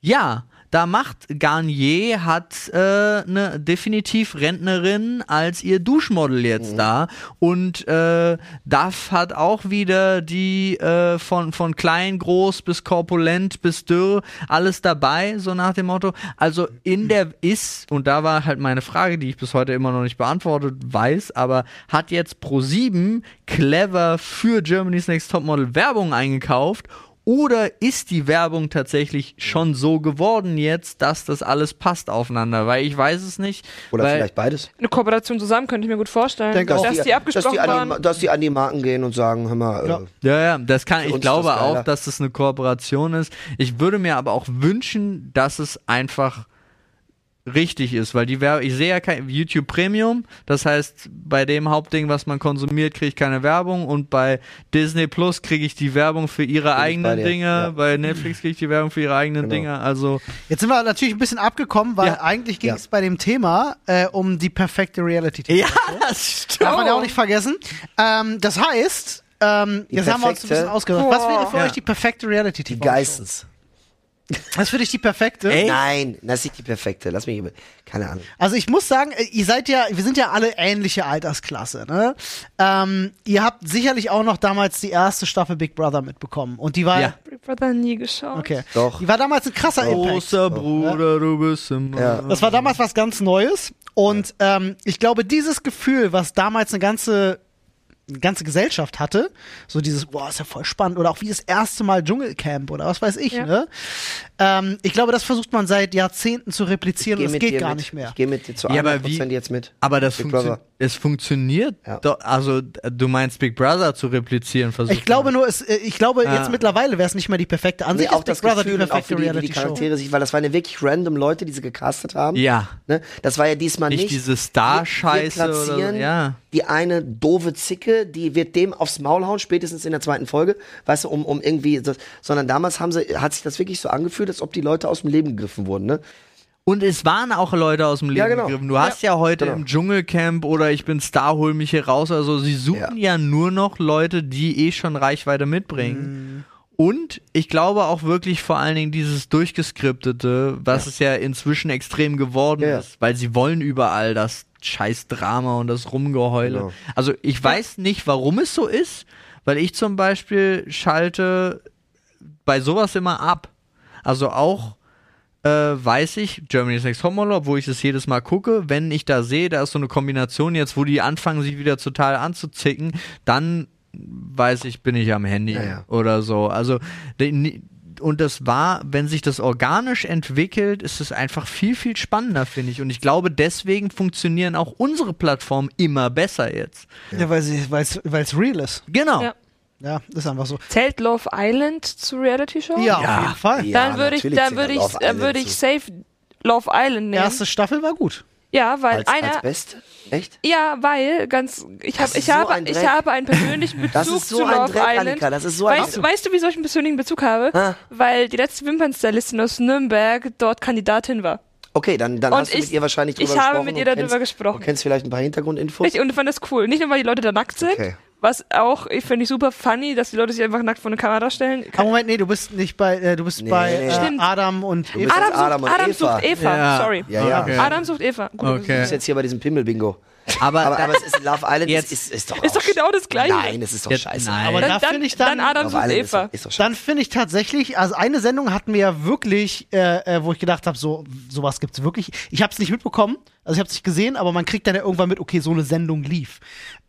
ja, da macht Garnier hat äh, eine definitiv Rentnerin als ihr Duschmodel jetzt da und äh, Duff hat auch wieder die äh, von von klein, groß bis korpulent bis dürr alles dabei, so nach dem Motto. Also in der ist und da war halt meine Frage, die ich bis heute immer noch nicht beantwortet weiß, aber hat jetzt Pro7 clever für Germany's Next Topmodel Werbung eingekauft oder ist die Werbung tatsächlich schon so geworden jetzt, dass das alles passt aufeinander? Weil ich weiß es nicht. Oder weil, vielleicht beides. Eine Kooperation zusammen könnte ich mir gut vorstellen. Denke dass, auch. die, abgesprochen dass die, an die, waren. dass die an die Marken gehen und sagen, hör mal, Ja. äh, Ja, ja, das kann, ich glaube das auch, dass das eine Kooperation ist. Ich würde mir aber auch wünschen, dass es einfach richtig ist, weil die Werbung, ich sehe ja kein YouTube Premium, das heißt, bei dem Hauptding, was man konsumiert, kriege ich keine Werbung und bei Disney Plus kriege ich die Werbung für ihre bei eigenen dir, Dinge, ja. bei Netflix kriege ich die Werbung für ihre eigenen Genau. Dinge, also Jetzt sind wir natürlich ein bisschen abgekommen, weil Ja. eigentlich ging Ja. es bei dem Thema äh, um die perfekte Reality-TV. ja, das stimmt. Darf man ja auch nicht vergessen. Ähm, das heißt, ähm, jetzt haben wir uns ein bisschen ausgedacht. Was wäre für Ja. euch die perfekte Reality-TV? die Geistens. Was ist für dich die perfekte? Ey. Nein, das ist nicht die perfekte. Lass mich über. Keine Ahnung. Also ich muss sagen, äh, ihr seid ja, wir sind ja alle ähnliche Altersklasse. Ne? Ähm, ihr habt sicherlich auch noch damals die erste Staffel Big Brother mitbekommen. Und die war Ja. Big Brother nie geschaut. okay. Doch. Die war damals ein krasser Impact. Großer Bruder, du bist immer. Ja. Das war damals was ganz Neues. Und ähm, ich glaube, dieses Gefühl, was damals eine ganze ganze Gesellschaft hatte. So dieses, boah, ist ja voll spannend. Oder auch wie das erste Mal Dschungelcamp oder was weiß ich, Ja. ne? Ähm, ich glaube, das versucht man seit Jahrzehnten zu replizieren und es geht gar mit. nicht mehr. Ich gehe mit dir zu Ja, aber 100% wie- jetzt mit. Aber das Big funktio Brother. es funktioniert. Ja. Doch, also du meinst Big Brother zu replizieren, versucht Ich glaube man. nur, es, äh, ich glaube Ja. jetzt mittlerweile wäre es nicht mehr die perfekte Nee, Ansicht. auch ist Big das Brother Gefühl die auch perfekte wie die, wie die. Charaktere sich, weil das waren ja wirklich random Leute, die sie gecastet haben. Ja. Ne? Das war ja diesmal Nicht nicht. diese Star-Scheiße platzieren Ja. Die eine doofe Zicke, die wird dem aufs Maul hauen, spätestens in der zweiten Folge, weißt du, um, um irgendwie, das, sondern damals haben sie, hat sich das wirklich so angefühlt, als ob die Leute aus dem Leben gegriffen wurden, ne? Und es waren auch Leute aus dem Leben Ja, genau. gegriffen. Du hast ja, heute genau. im Dschungelcamp oder ich bin Star, hol mich hier raus. Also sie suchen ja, nur noch Leute, die eh schon Reichweite mitbringen. Und ich glaube auch wirklich vor allen Dingen dieses durchgeskriptete, was es ja inzwischen extrem geworden Ja, ja. ist, weil sie wollen überall das scheiß Drama und das Rumgeheule. Genau. Also ich weiß nicht, warum es so ist, weil ich zum Beispiel schalte bei sowas immer ab. Also auch äh, weiß ich, Germany's Next Topmodel, wo ich es jedes Mal gucke, wenn ich da sehe, da ist so eine Kombination jetzt, wo die anfangen, sich wieder total anzuzicken, dann weiß ich, bin ich am Handy Ja, ja. oder so. Also de- und das war, wenn sich das organisch entwickelt, ist es einfach viel, viel spannender, finde ich. Und ich glaube, deswegen funktionieren auch unsere Plattformen immer besser jetzt. Ja, weil es real ist. Genau. Ja. Ja, ist einfach so. Zählt Love Island zu Reality Show? Ja, Ja. auf jeden Fall. Ja, dann würde ich, dann würde ich, dann würde ich safe Love Island nehmen. Erste Staffel war gut. Ja, weil Als, einer, als Beste? Echt? ja, weil ganz, ich habe, ich so habe, ich habe einen persönlichen Bezug Das ist so zu ein Love Dreck, Island. Annika, das ist so ein Weißt, weißt du, wieso ich einen persönlichen Bezug habe? Ah. Weil die letzte Wimpernstylistin aus Nürnberg dort Kandidatin war. Okay, dann, dann Und hast du ich- mit ihr wahrscheinlich drüber ich gesprochen. habe mit ihr darüber kennst, gesprochen. Und kennst vielleicht ein paar Hintergrundinfos? Richtig, und ich fand das cool. Nicht nur, weil die Leute da nackt sind, Okay. Was auch, ich finde ich super funny, dass die Leute sich einfach nackt vor eine Kamera stellen. Aber Moment, nee, du bist nicht bei, äh, du bist Nee, bei nee. äh. Adam und bist Eva. Adam, jetzt Adam sucht, und Adam Eva. sucht Eva, Ja. sorry. Ja, ja. Okay. Adam sucht Eva. Gut, Okay. Du bist jetzt hier bei diesem Pimmel-Bingo. Aber, Aber, aber es ist Love Island Jetzt- ist, ist, ist doch Ist doch genau das Gleiche. Nein, es ist doch Jetzt- scheiße. nein. Aber Dann, da dann, finde ich dann, dann Adam sucht ist Eva. ist doch scheiße. dann finde ich tatsächlich, also eine Sendung hatten wir ja wirklich, äh, äh, wo ich gedacht habe, so sowas gibt's wirklich. Ich habe es nicht mitbekommen, also ich habe es nicht gesehen, aber man kriegt dann ja irgendwann mit, okay, so eine Sendung lief.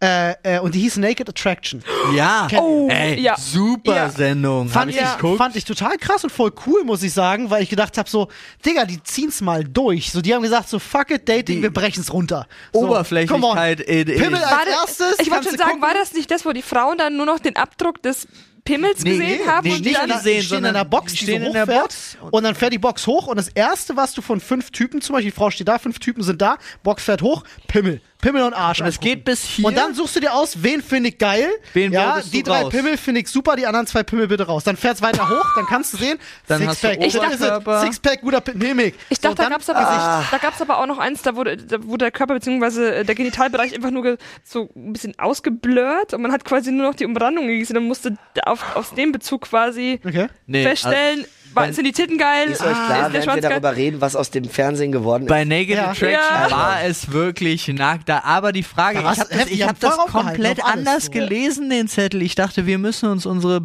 Äh, äh, und die hieß Naked Attraction. ja, Oh, ey, ja. super Ja. Sendung. Fand ich ich, Ja. fand ich total krass und voll cool, muss ich sagen, weil ich gedacht habe, so, Digga, die ziehen's mal durch. So, die haben gesagt, so, fuck it, Dating, Die wir brechen's runter. So, Oberflächlichkeit in, in, Pimmel als War das- erstes. ich wollte schon sagen, gucken. war das nicht das, wo die Frauen dann nur noch den Abdruck des Pimmels Nee, gesehen nee, haben nee, und nicht dann die gesehen, stehen in der Box, die die so in der hochfährt Box. und dann fährt die Box hoch und das erste, was du von fünf Typen, zum Beispiel die Frau steht da, fünf Typen sind da, Box fährt hoch, Pimmel, Pimmel und Arsch. Und es geht bis hier. Und dann suchst du dir aus, wen finde ich geil. Wen ja, die drei raus? Pimmel finde ich super, die anderen zwei Pimmel bitte raus. Dann fährt's weiter hoch, dann kannst du sehen, Dann hast du Sixpack, Ich dachte-. Sixpack, guter Pimmel, ich. Ich So, dachte, da gab's aber, da gab's aber auch noch eins, da wurde, da wurde der Körper bzw. der Genitalbereich einfach nur so ein bisschen ausgeblurrt und man hat quasi nur noch die Umrandung gesehen und musste auf, aus dem Bezug quasi Okay. Nee, feststellen, war, sind die Titten geil, Ist euch klar, ist der während wir geil. darüber reden, was aus dem Fernsehen geworden ist? Bei Naked Ja. Attraction Ja. war es wirklich nackt da. Aber die Frage, Da ich habe das, ich hab das komplett anders so. gelesen, den Zettel. Ich dachte, wir müssen uns unsere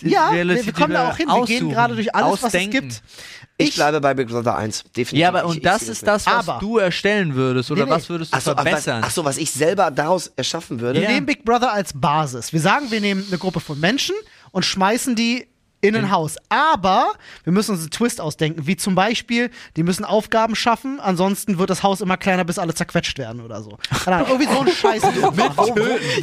Ja, wir, wir kommen da auch hin. Wir gehen gerade durch alles, was es ausdenken. gibt. ich, bleibe bei Big Brother 1, definitiv. Ja, aber Ich- und ich das sehe ist das, was Aber- du erstellen würdest oder Nee, nee. was würdest du Ach so, verbessern? ach so, was ich selber daraus erschaffen würde. Wir Ja. nehmen Big Brother als Basis. Wir sagen, wir nehmen eine Gruppe von Menschen und schmeißen die in ein Haus. Aber wir müssen uns einen Twist ausdenken, wie zum Beispiel, die müssen Aufgaben schaffen, ansonsten wird das Haus immer kleiner, bis alle zerquetscht werden oder so. Keine Ahnung, irgendwie so ein Scheiß.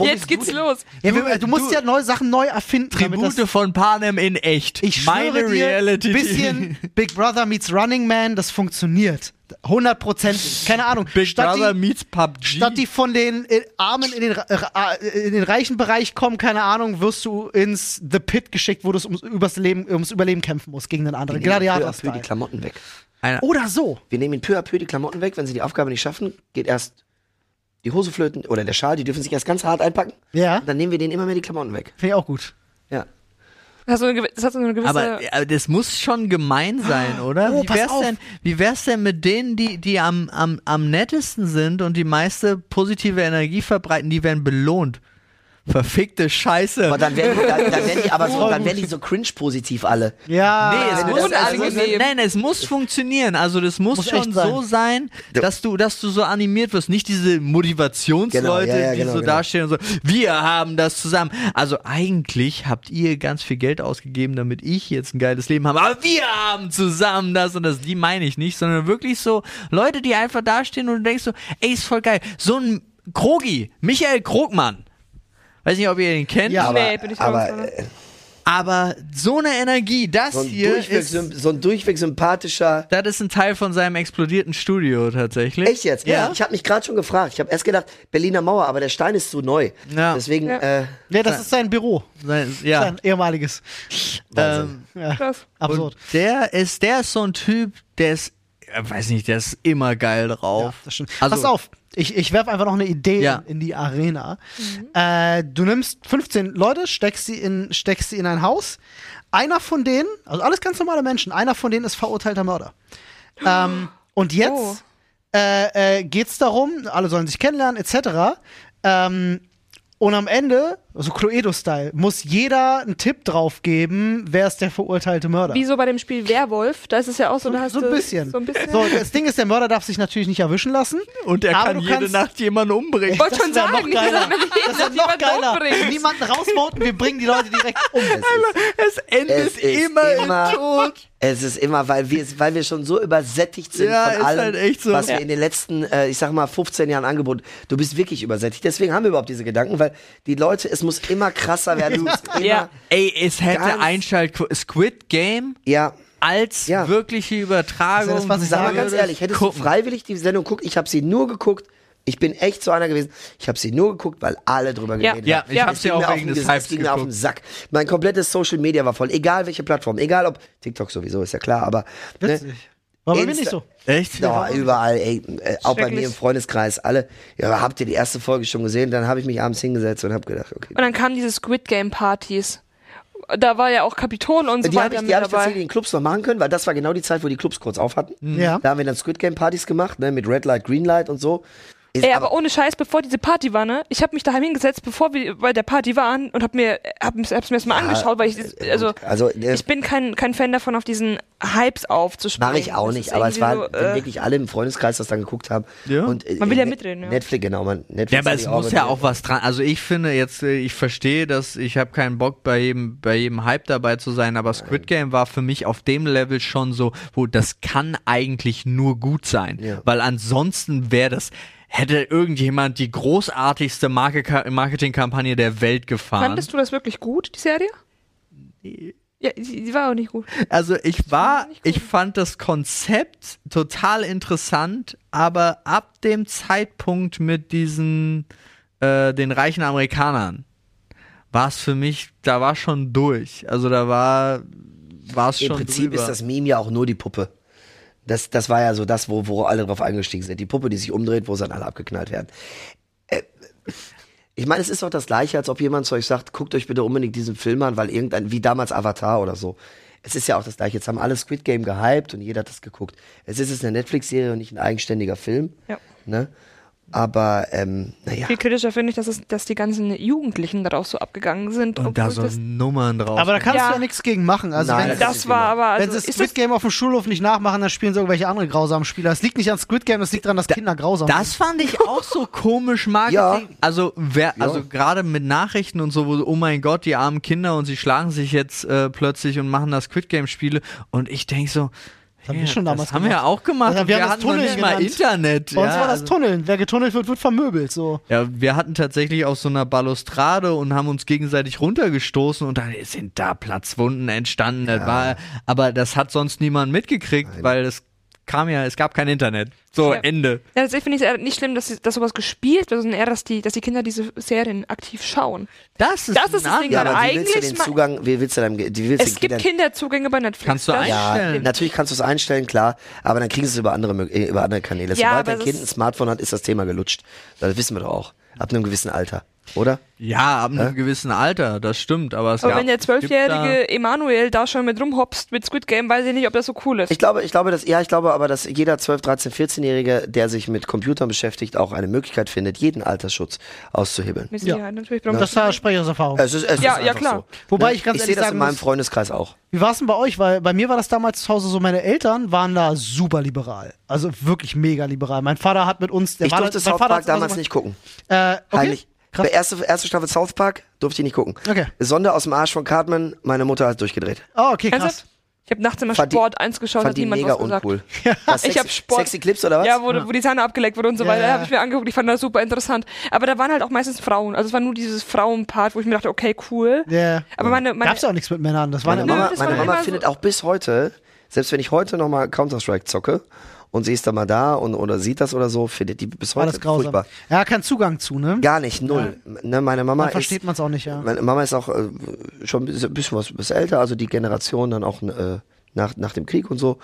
Jetzt geht's los. ja, wir, du musst du- ja neue Sachen neu erfinden. Tribute das, von Panem in echt. ich Meine schwöre dir, Reality. bisschen Big Brother meets Running Man, das funktioniert. 100 Prozent. Keine Ahnung. Big Statt Brother die, meets PUBG. Statt die von den äh, Armen in den, Ra- äh, in den reichen Bereich kommen, keine Ahnung, wirst du ins The Pit geschickt, wo du ums, übers Leben, ums Überleben kämpfen musst gegen einen anderen. Wir nehmen peu à peu die. Klamotten weg. Einer- Oder so. Wir nehmen ihn peu à peu die Klamotten weg. Wenn sie die Aufgabe nicht schaffen, geht erst die Hose flöten oder der Schal. Die dürfen sich erst ganz hart einpacken. Ja, Und dann nehmen wir denen immer mehr die Klamotten weg. finde ich auch gut. Das hat so eine, das hat so eine gewisse. Aber, aber das muss schon gemein sein, oder? Oh, wie, wär's denn, wie wär's denn mit denen, die, die am, am, am nettesten sind und die meiste positive Energie verbreiten, die werden belohnt? Verfickte Scheiße. Aber dann werden die, dann, dann werden die aber so, dann werden die so cringe-positiv alle. Ja. Nee, es muss, das- also, nein, es muss funktionieren. Also das muss, Muss schon sein. so sein, dass du, dass du so animiert wirst. Nicht diese Motivationsleute, Genau, ja, ja, die genau, so genau. dastehen und so, wir haben das zusammen. Also eigentlich habt ihr ganz viel Geld ausgegeben, damit ich jetzt ein geiles Leben habe. Aber wir haben zusammen das und das. Die meine ich nicht, sondern wirklich so Leute, die einfach dastehen und du denkst so, ey, ist voll geil. So ein Krogi, Michael Krogmann. Weiß nicht, ob ihr ihn kennt. Ja. Aber, Nee, bin ich aber äh, Aber so eine Energie, das so, ein hier durchweg, ist, so ein durchweg sympathischer. das ist ein Teil von seinem explodierten Studio tatsächlich. Echt jetzt? Ja. Ich habe mich gerade schon gefragt. Ich habe erst gedacht, Berliner Mauer, aber der Stein ist zu neu. Ja. Deswegen, Ja. äh, Nee, das ist sein Büro. Sein, ja. Sein ehemaliges. Ähm, Ja. Krass. Absurd. und der ist, der ist so ein Typ, der ist, äh, weiß nicht, der ist immer geil Ja, drauf. das stimmt. Also- Pass auf, ich, ich werfe einfach noch eine Idee Ja. in, in die Arena. Äh, du nimmst 15 Leute, steckst sie, in, steckst sie in ein Haus. Einer von denen, also alles ganz normale Menschen, einer von denen ist verurteilter Mörder. Ähm, und jetzt Oh. äh, äh, geht es darum, alle sollen sich kennenlernen, etc. Ähm, und am Ende, also Cluedo-Style, muss jeder einen Tipp drauf geben, wer ist der verurteilte Mörder. Wie so bei dem Spiel Werwolf, da ist es ja auch so, da hast so ein du bisschen. So ein bisschen. So, das Ding ist, der Mörder darf sich natürlich nicht erwischen lassen. Und er kann jede kannst- Nacht jemanden umbringen. Ich wollte schon sagen, noch geiler. Das ist noch geiler. umbringt. Niemanden rausvoten, wir bringen die Leute direkt um. Es endet Es ist immer, immer- im Tod. es ist immer, weil wir, weil wir schon so übersättigt sind Ja, von ist allem, halt echt so. was Ja. wir in den letzten, äh, ich sag mal, 15 Jahren angeboten. Du bist wirklich übersättigt. Deswegen haben wir überhaupt diese Gedanken, weil die Leute, es muss immer krasser werden. Es immer, Ja. Ey, es hätte Einschalt Squid Game ja. als Ja. wirkliche Übertragung. Das ist das, was ich Sag mal sage. ganz ehrlich, hättest gucken. du freiwillig die Sendung geguckt? Ich habe sie nur geguckt. Ich bin echt so einer gewesen. Ich habe sie nur geguckt, weil alle drüber Ja. geredet Ja, haben. ich Ja. hab Es sie auch wegen den des Hypes Es ging mir auf den. Sack. Mein komplettes Social Media war voll. Egal welche Plattform, egal ob TikTok sowieso, ist ja klar, aber ne. War bei mir nicht so. Echt? Ja, überall, ey, auch bei mir im Freundeskreis, alle. Ja, habt ihr die erste Folge schon gesehen? Dann habe ich mich abends hingesetzt und habe gedacht, okay. Und dann kamen diese Squid Game Partys. Da war ja auch Kapitol und so Die habe weiter ich, die mit hab ich tatsächlich in Clubs noch machen können, weil das war genau die Zeit, wo die Clubs kurz auf hatten. Ja. Da haben wir dann Squid Game Partys gemacht, ne, mit Red Light, Green Light und so. Ist Ey, aber ohne Scheiß, bevor diese Party war, ne? Ich habe mich daheim hingesetzt, bevor wir bei der Party waren und hab mir hab, hab's mir erstmal angeschaut, weil ich äh, also also äh, ich bin kein kein Fan davon auf diesen Hypes aufzuspringen. Mache ich auch Das nicht, aber es war, irgendwie wenn so, äh, wirklich alle im Freundeskreis das dann geguckt haben. Ja. Und, äh, Man will ja mitreden, ja. Netflix, genau, man, Netflix Ja, aber es muss ja auch was dran. Also ich finde jetzt, äh, ich verstehe, dass ich habe keinen Bock bei jedem, bei jedem Hype dabei zu sein, aber Squid Game war für mich auf dem Level schon so, wo das kann eigentlich nur gut sein, Ja. weil ansonsten wäre das hätte irgendjemand die großartigste Marke Marketingkampagne der Welt gefahren. Fandest du das wirklich gut, die Serie? Ja, sie, war auch nicht gut. Also ich war, gut. ich fand das Konzept total interessant, aber ab dem Zeitpunkt mit diesen, äh, den reichen Amerikanern, war es für mich, da war schon durch. Also da war, war es Im schon Prinzip drüber. ist das Meme ja auch nur die Puppe. Das, das war ja so das, wo, wo alle drauf eingestiegen sind. Die Puppe, die sich umdreht, wo dann alle abgeknallt werden. Äh, ich meine, es ist doch das Gleiche, als ob jemand zu euch sagt, guckt euch bitte unbedingt diesen Film an, weil irgendein, wie damals Avatar oder so. Es ist ja auch das Gleiche. Jetzt haben alle Squid Game gehypt und jeder hat das geguckt. Es ist jetzt eine Netflix-Serie und nicht ein eigenständiger Film. Ja. Ne? Aber, ähm, naja. Viel kritischer finde ich, dass, es, dass die ganzen Jugendlichen darauf so abgegangen sind. und da so das, Nummern drauf. Aber da kannst Ja. du ja nichts gegen machen. Also Nein, wenn, das das war aber. wenn Also, sie ist Squid das, Game auf dem Schulhof nicht nachmachen, dann spielen sie irgendwelche anderen grausamen Spieler. Es liegt nicht an Squid Game, es liegt daran, dass Kinder grausam Das fand ich auch so komisch Marketing. Ja. Also wer, Ja. also gerade mit Nachrichten und so, wo oh mein Gott, die armen Kinder und sie schlagen sich jetzt äh, plötzlich und machen das Squid Game Spiele und ich denk so, haben wir ja, schon damals das haben wir ja gemacht. auch gemacht. Ja, und wir wir haben das Tunneln nicht mal. Internet. Bei uns ja, war das also- Tunneln. Wer getunnelt wird, wird vermöbelt. So. Ja, wir hatten tatsächlich auf so einer Balustrade und haben uns gegenseitig runtergestoßen und dann sind da Platzwunden entstanden. Das war, aber das hat sonst niemand mitgekriegt, weil es kam ja, es gab kein Internet. So, Ja. Ende. ja, das finde ich eher nicht schlimm, dass, sie- dass sowas gespielt wird, sondern eher, dass die, dass die Kinder diese Serien aktiv schauen. Das ist, Das ist das ein Ding, Ja, aber wie willst du eigentlich den Zugang, wie willst du deinem, wie willst Es gibt Kindern- Kinderzugänge bei Netflix. Kannst du einstellen. Ja, natürlich kannst du es einstellen, klar, aber dann kriegen sie es über andere, äh, über andere Kanäle. Ja, Sobald dein Kind ein Smartphone hat, ist das Thema gelutscht. Das wissen wir doch auch. Ab einem gewissen Alter. Oder? Ja, ab einem Hä? gewissen Alter, das stimmt, aber es Aber gab- wenn der zwölfjährige Emanuel da schon mit rumhopst mit Squid Game, weiß ich nicht, ob das so cool ist. Ich glaube, ich glaube, dass, ja, ich glaube aber, dass jeder 12, 13, 14-Jährige, der sich mit Computern beschäftigt, auch eine Möglichkeit findet, jeden Altersschutz auszuhebeln. Ja. Sicherheit, natürlich. Warum Das war spreche ich aus Erfahrung. Es ist, es Ja, ist ja, klar. So. Wobei ich ganz ich ehrlich sehe das sagen in meinem Freundeskreis auch. Wie war es denn bei euch? Weil bei mir war das damals zu Hause so, meine Eltern waren da super liberal. Also wirklich mega liberal. Mein Vater hat mit uns, der Ich war durfte mein South Vater Park hat's immer damals so nicht gucken. Äh, okay. Heimlich. Krass. Der erste, erste Staffel South Park durfte ich nicht gucken. Okay. Sonde aus dem Arsch von Cartman, meine Mutter hat durchgedreht. Oh, okay, krass. Ernsthaft? Ich habe nachts immer Fand die- Sport 1 geschaut, Fand hat die niemand mega was gesagt. uncool. Was, Ich sexy, hab Sport- Sexy Clips oder was? Ja, wo, wo die Sahne abgeleckt wurde und so Ja, weiter, ja. habe ich mir angeguckt. Ich fand das super interessant. Aber da waren halt auch meistens Frauen. Also es war nur dieses Frauenpart, wo ich mir dachte, okay, cool. Yeah. Aber meine, meine Gab's ja auch nichts mit Männern. Das war meine ja Nö, Mama, das meine war Mama immer so- findet auch bis heute, selbst wenn ich heute nochmal Counter-Strike zocke und sie ist dann mal da und, oder sieht das oder so, findet die bis heute alles grausam. furchtbar. Ja, kein Zugang zu, ne? Gar nicht, null. Ne, meine Mama Dann versteht man es auch nicht, ja. meine Mama ist auch äh, schon ein bisschen was, was älter, also die Generation dann auch äh, nach, nach dem Krieg und so.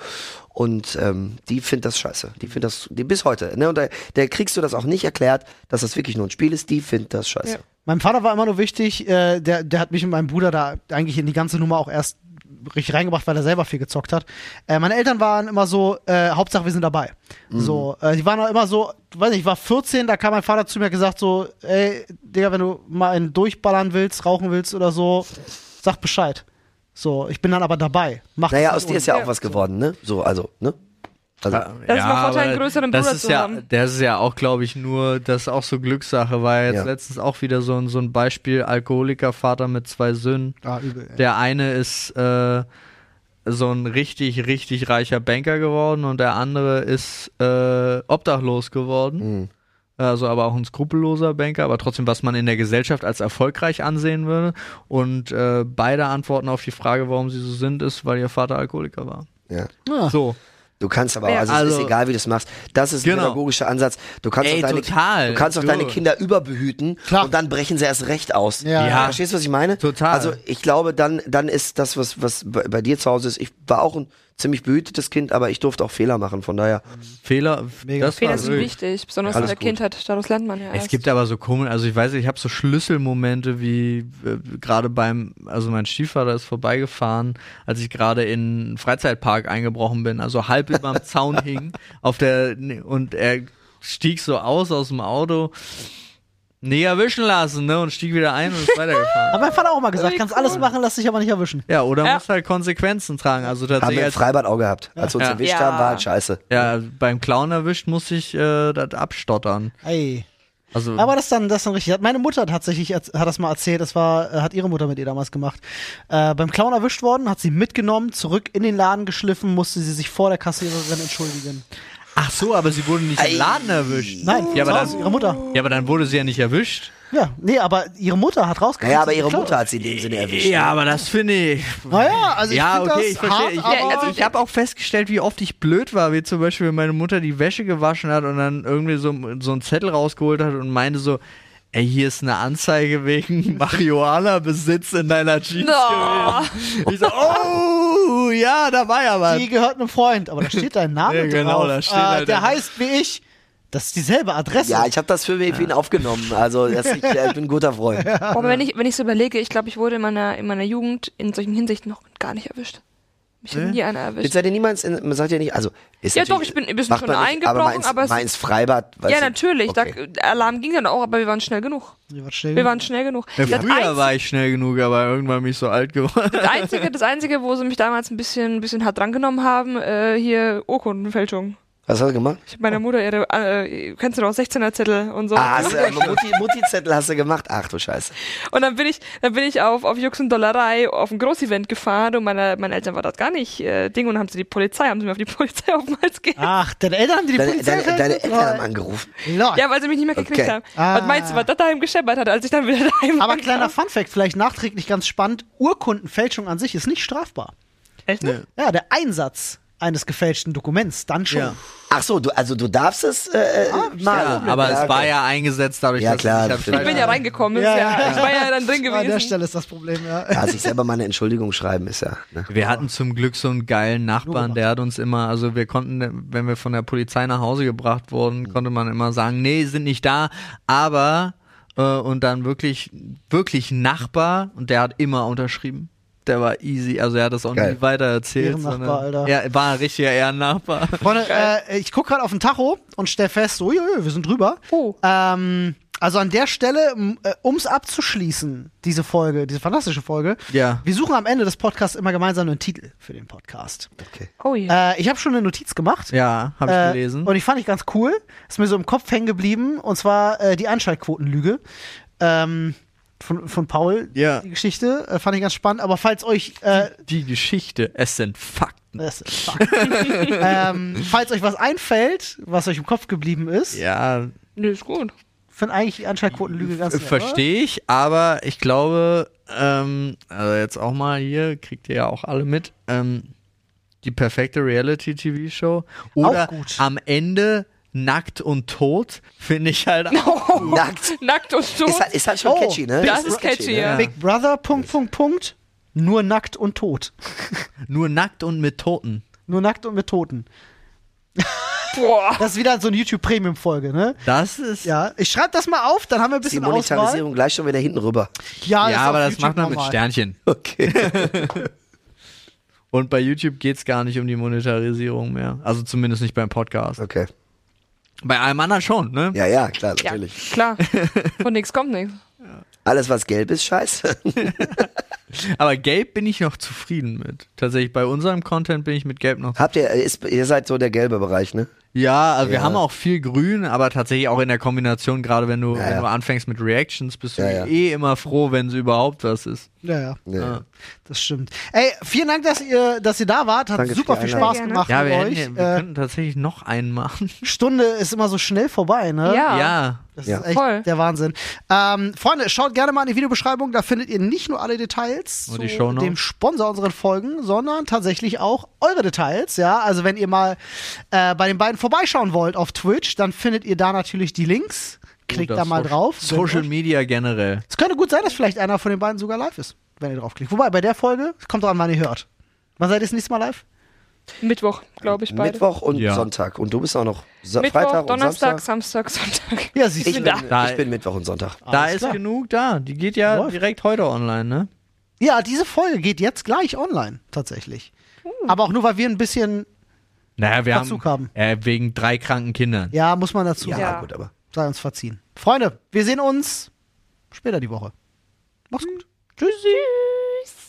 Und ähm, die findet das scheiße. Die findet das, die bis heute. Ne? Und da, der kriegst du das auch nicht erklärt, dass das wirklich nur ein Spiel ist. Die findet das scheiße. Ja. Meinem Vater war immer nur wichtig, äh, der, der hat mich und meinen Bruder da eigentlich in die ganze Nummer auch erst richtig reingebracht, weil er selber viel gezockt hat. Äh, meine Eltern waren immer so, äh, Hauptsache wir sind dabei. So, äh, die waren auch immer so, weiß nicht, ich war 14, da kam mein Vater zu mir und gesagt so, ey, Digga, wenn du mal einen durchballern willst, rauchen willst oder so, sag Bescheid. So, ich bin dann aber dabei. Mach Naja, aus dir ist ja Ja. auch was geworden, ne? So, also, ne? Also, Das ist mal Vorteil, einen größeren das Bruder ist zu ja, haben. Das ist ja auch, glaube ich, nur, das ist auch so Glückssache, war jetzt Ja. letztens auch wieder so, ein- so ein Beispiel, Alkoholikervater mit zwei Söhnen. Ah, übel. Der eine ist äh, so ein richtig, richtig reicher Banker geworden und der andere ist äh, obdachlos geworden. Mhm. Also aber auch ein skrupelloser Banker, aber trotzdem, was man in der Gesellschaft als erfolgreich ansehen würde. Und äh, beide Antworten auf die Frage, warum sie so sind, ist, weil ihr Vater Alkoholiker war. ja. Ah. So. Du kannst aber, auch, Ja, also, es ist also- egal, wie du es machst. Das ist ein Genau. pädagogischer Ansatz. Du kannst Ey, auch deine, total. Du kannst auch Du. deine Kinder überbehüten Klar. und dann brechen sie erst recht aus. Ja. Ja. Verstehst du, was ich meine? Total. Also ich glaube, dann, dann ist das, was, was bei, bei dir zu Hause ist. Ich war auch ein ziemlich behütetes Kind, aber ich durfte auch Fehler machen. Von daher, Fehler, Mega. das Fehler sind wichtig, besonders in Alles der gut. Kindheit. Daraus lernt man ja Es erst. gibt aber so komisch, also ich weiß nicht, ich habe so Schlüsselmomente wie äh, gerade beim, also mein Stiefvater ist vorbeigefahren, als ich gerade in einen Freizeitpark eingebrochen bin, also halb überm Zaun hing auf der und er stieg so aus aus dem Auto, nie erwischen lassen, ne, und stieg wieder ein und ist weitergefahren. Hat mein Vater auch mal gesagt, Wie kannst cool. alles machen, lass dich aber nicht erwischen. ja, oder Ja. muss halt Konsequenzen tragen, also haben wir tatsächlich im als, Freibad auch gehabt. Als wir uns erwischt Ja. haben, war halt scheiße. ja, beim Clown erwischt musste ich äh, das abstottern. Ey. Also Aber das ist dann, das dann richtig. Hat meine Mutter tatsächlich hat das mal erzählt. Das war, äh, hat ihre Mutter mit ihr damals gemacht. Äh, beim Clown erwischt worden, hat sie mitgenommen, zurück in den Laden geschliffen, musste sie sich vor der Kassiererin entschuldigen. Ach so, aber sie wurde nicht Ei. im Laden erwischt. Nein, Ja, aber zu dann- ihre Mutter. Ja, aber dann wurde sie ja nicht erwischt. Ja, nee, aber ihre Mutter hat rausgekriegt. Naja, aber ihre Mutter hat sie in dem Sinne erwischt. Ja, aber das finde ich. Naja, also ich ja, find okay, das ich verstehe. hart, Ich, aber- also ich habe auch festgestellt, wie oft ich blöd war, wie zum Beispiel, wenn meine Mutter die Wäsche gewaschen hat und dann irgendwie so, so einen Zettel rausgeholt hat und meinte so, ey, hier ist eine Anzeige wegen Marihuana-Besitz in deiner Jeans No. gewesen. Ich so, oh, ja, da war ja was. Die gehört einem Freund, aber da steht dein Name Ja, genau, drauf. da steht äh, halt der heißt wie ich. Das ist dieselbe Adresse. Ja, ich habe das für, ihn aufgenommen. Also das, ich, äh, ich bin ein guter Freund. Aber wenn ich, wenn ich so überlege, ich glaube, ich wurde in meiner, in meiner Jugend in solchen Hinsichten noch gar nicht erwischt. Mich hat Nee? nie einer erwischt. Jetzt seid ihr niemals, in, man sagt ja nicht, also ist Ja, doch, ich bin ein bisschen schon eingebrochen, aber, mal ins, aber es- mal ins Freibad. ja, natürlich. Okay. Da, der Alarm ging dann auch, aber wir waren schnell genug. Die war schnell. Wir waren schnell genug. Ja, das, früher Einzige, war ich schnell genug, aber irgendwann bin ich so alt geworden. das, Einzige, das Einzige, wo sie mich damals ein bisschen, ein bisschen hart drangenommen haben, äh, hier Urkundenfälschung. Was hast du gemacht? Ich habe meiner Mutter ihre, äh, kennst du noch, 16er Zettel und so. Ah, hast du, äh, Mutti, Mutti-Zettel hast du gemacht? Ach du Scheiße. Und dann bin ich, dann bin ich auf, auf Jux und Dollerei auf ein Großevent gefahren und meine, meine Eltern war das gar nicht äh, Ding und haben sie die Polizei, haben sie mir auf die Polizei Hals gegeben. Ach, deine Eltern haben die, die Deine, Polizei deine, deine? Eltern haben angerufen. Lord. Ja, weil sie mich nicht mehr gekriegt Okay. haben. Ah. Was meinst du, was das daheim gescheppert hat, als ich dann wieder daheim Aber war? kleiner Funfact, vielleicht nachträglich ganz spannend: Urkundenfälschung an sich ist nicht strafbar. Echt? Nee. Ja, der Einsatz eines gefälschten Dokuments dann schon. Ja. Ach so, du, also du darfst es äh, äh, mal. Ja, aber Ja, es war ja eingesetzt dadurch, Ja, dass klar, ich. Ich bin ja reingekommen, Ja, ist ja, ja. ich war ja dann drin An der gewesen. Stelle ist das Problem, ja. Ja, sich selber mal eine Entschuldigung schreiben ist ja. Ne? Wir hatten zum Glück so einen geilen Nachbarn, der hat uns immer, also wir konnten, wenn wir von der Polizei nach Hause gebracht wurden, konnte man immer sagen, nee, sind nicht da, aber äh, und dann wirklich, wirklich Nachbar und der hat immer unterschrieben. Der war easy, also er hat das auch Geil. nie weiter erzählt. Ehrennachbar, sondern- Alter. Er war ein richtiger Ehrennachbar. Freunde, äh, ich gucke gerade auf den Tacho und stelle fest, so, uiuiui, wir sind drüber. Oh. Ähm, also an der Stelle, äh, ums abzuschließen, diese Folge, diese fantastische Folge, Ja. wir suchen am Ende des Podcasts immer gemeinsam einen Titel für den Podcast. Okay. Oh ja. Äh, ich habe schon eine Notiz gemacht. Ja, habe ich Äh, gelesen. Und ich fand ich ganz cool. Ist mir so im Kopf hängen geblieben. Und zwar äh, die Einschaltquotenlüge. Ähm, von, von Paul, Ja. die Geschichte. Äh, fand ich ganz spannend. Aber falls euch. Äh, Die Geschichte, es sind Fakten. das ist fuck. ähm, falls euch was einfällt, was euch im Kopf geblieben ist, Ja, Nö, ist gut. finde eigentlich die Einschaltquotenlüge ganz verstehe ich, aber ich glaube, ähm, also jetzt auch mal hier, kriegt ihr ja auch alle mit, ähm, die perfekte Reality-TV-Show. Oder Auch gut. am Ende nackt und tot, finde ich halt auch. Nackt. Nackt und tot. Ist halt, ist halt schon Oh, catchy, ne? das ist catchy, ne? ja. Big Brother, Punkt, Punkt, Punkt. Nur nackt und tot. Nur nackt und mit Toten. Nur nackt und mit Toten. Boah. Das ist wieder so eine YouTube-Premium-Folge, ne? Das ist. Ja, ich schreibe das mal auf, dann haben wir ein Die bisschen Auswahl. Monetarisierung gleich schon wieder hinten rüber. Ja, Ja, aber das YouTube macht man mit. Sternchen. Okay. Und bei YouTube geht es gar nicht um die Monetarisierung mehr. Also zumindest nicht beim Podcast. Okay. Bei allem anderen schon, ne? Ja, ja, klar, Ja, natürlich. klar. Von nichts kommt nichts. Alles, was gelb ist, scheiße. Aber gelb bin ich noch zufrieden mit. Tatsächlich, bei unserem Content bin ich mit gelb noch Habt ihr, ist, ihr seid so der gelbe Bereich, ne? Ja, also wir Ja. haben auch viel Grün, aber tatsächlich auch in der Kombination, gerade wenn du, Ja, wenn ja. du anfängst mit Reactions, bist du Ja, ja. eh immer froh, wenn sie überhaupt was ist. Ja, ja, Ja. Das stimmt. Ey, vielen Dank, dass ihr, dass ihr da wart. Hat Danke super viel. Spaß gemacht Ja, mit wir, euch. hätten, ja- wir äh, könnten tatsächlich noch einen machen. Stunde ist immer so schnell vorbei, ne? Ja. Ja. Das Ja. ist echt Voll. der Wahnsinn. Ähm, Freunde, schaut gerne mal in die Videobeschreibung. Da findet ihr nicht nur alle Details Und zu dem Sponsor unserer Folgen, sondern tatsächlich auch eure Details. Ja, also wenn ihr mal äh, bei den beiden vorbeischauen wollt auf Twitch, dann findet ihr da natürlich die Links. Klickt Oder da mal Social- drauf. Social Media generell. Es könnte gut sein, dass vielleicht einer von den beiden sogar live ist, wenn ihr draufklickt. Wobei, bei der Folge, es kommt dran, wann ihr hört. Wann seid ihr das nächste Mal live? Mittwoch, glaube ich, beide. Mittwoch und Ja. Sonntag. Und du bist auch noch so Mittwoch, Freitag und Donnerstag, Samstag. Samstag, Sonntag. Ja, siehst Ich du. bin, Da- ich bin Mittwoch und Sonntag. da Alles ist klar. genug da. Die geht ja Läuft. direkt heute online, ne? Ja, diese Folge geht jetzt gleich online, tatsächlich. Aber auch nur, weil wir ein bisschen, Naja, wir Verzug haben, Äh, wegen drei kranken Kindern. ja, muss man dazu Ja, sagen. Ja. gut, aber. Sei uns verziehen. Freunde, wir sehen uns später die Woche. Mach's gut. Tschüssi. Tschüss.